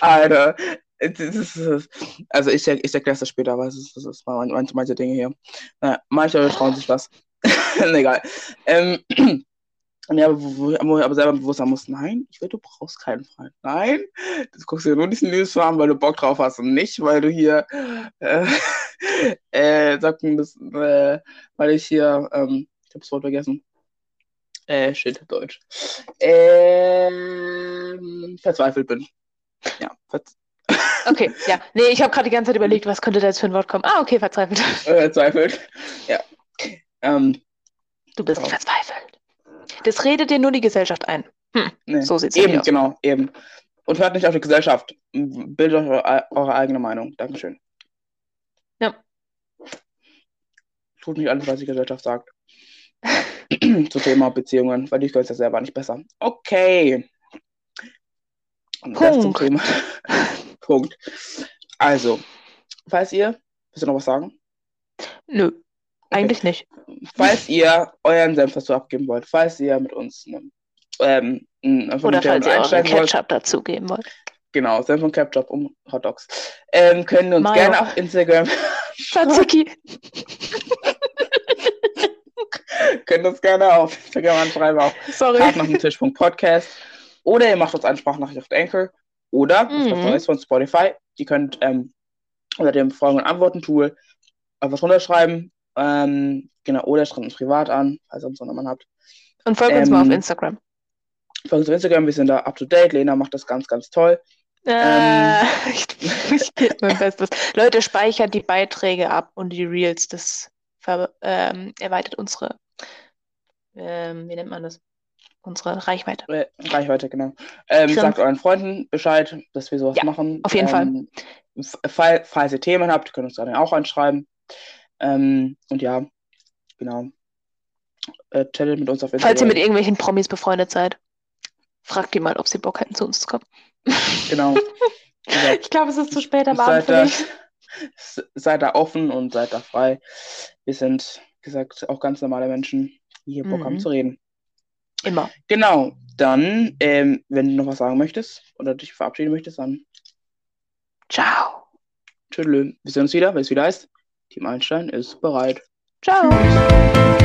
Alter. Das das ist, also ich, ich erkläre es später, aber es ist, das ist man- manche, manche Dinge hier. Naja, manche trauen sich was. egal. Ähm, ja, wo, wo ich aber selber bewusst sein muss, nein, ich will, du brauchst keinen Freund. Nein, du guckst dir nur diesen News an, weil du Bock drauf hast und nicht, weil du hier, äh, äh, sag ein bisschen, äh, weil ich hier, ähm, ich hab das Wort vergessen. Äh, shit, Deutsch. Ähm, verzweifelt bin. Ja, ver Okay, ja. Nee, ich habe gerade die ganze Zeit überlegt, was könnte da jetzt für ein Wort kommen. Ah, okay, verzweifelt. äh, verzweifelt. Ja. Ähm, Du bist Ja. verzweifelt. Das redet dir nur die Gesellschaft ein. Hm. Nee. So sieht's Eben, aus. genau, eben. Und hört nicht auf die Gesellschaft. Bildet euch eure, eure eigene Meinung. Dankeschön. Ja. Tut nicht alles, was die Gesellschaft sagt. Zu Thema Beziehungen, weil ich weiß ja selber nicht besser. Okay. Und das zum Punkt. Punkt. Also, falls ihr, willst du noch was sagen? Nö, eigentlich nicht. Falls ihr euren Senf dazu abgeben wollt, falls ihr mit uns ne, ähm, Oder falls ihr euren Ketchup dazugeben wollt. Genau, Senf und Ketchup um Hot Dogs. Ähm, können uns Mayo. gerne auf Instagram, Tzatziki. können uns gerne auf Instagram anschreiben, auf Sorry. Podcast Oder ihr macht uns eine Sprachnachricht auf Anchor. Oder, das Mhm. was Neues von Spotify, ihr könnt ähm, unter dem Fragen- und Antworten-Tool einfach runterschreiben. Ähm, genau, oder schreibt uns privat an, falls ihr uns noch habt. Und folgt uns mal auf Ähm, Instagram. Folgt uns auf Instagram, wir sind da up to date. Lena macht das ganz, ganz toll. Äh, ich ich gebe mein Bestes. Leute, speichert die Beiträge ab und die Reels. Das ver ähm, erweitert unsere, ähm, wie nennt man das? Unsere Reichweite. Äh, Reichweite, genau. Ähm, sagt euren Freunden Bescheid, dass wir sowas Ja, machen. auf jeden ähm, f- Fall, falls ihr Themen habt, könnt ihr uns gerne auch anschreiben. Ähm, und ja, genau. Äh, chattet mit uns auf Instagram. Falls ihr mit irgendwelchen Promis befreundet seid, fragt die mal, ob sie Bock hätten, zu uns zu kommen. Genau. Gesagt, Ich glaube, es ist zu spät am Abend seid, da, seid da offen und seid da frei. Wir sind, wie gesagt, auch ganz normale Menschen, die hier Bock haben Mhm. zu reden. Immer. Genau, dann, ähm, wenn du noch was sagen möchtest oder dich verabschieden möchtest, dann Ciao. tschüss. Wir sehen uns wieder, wenn es wieder heißt. Team Einstein ist bereit. Ciao. Tschüss.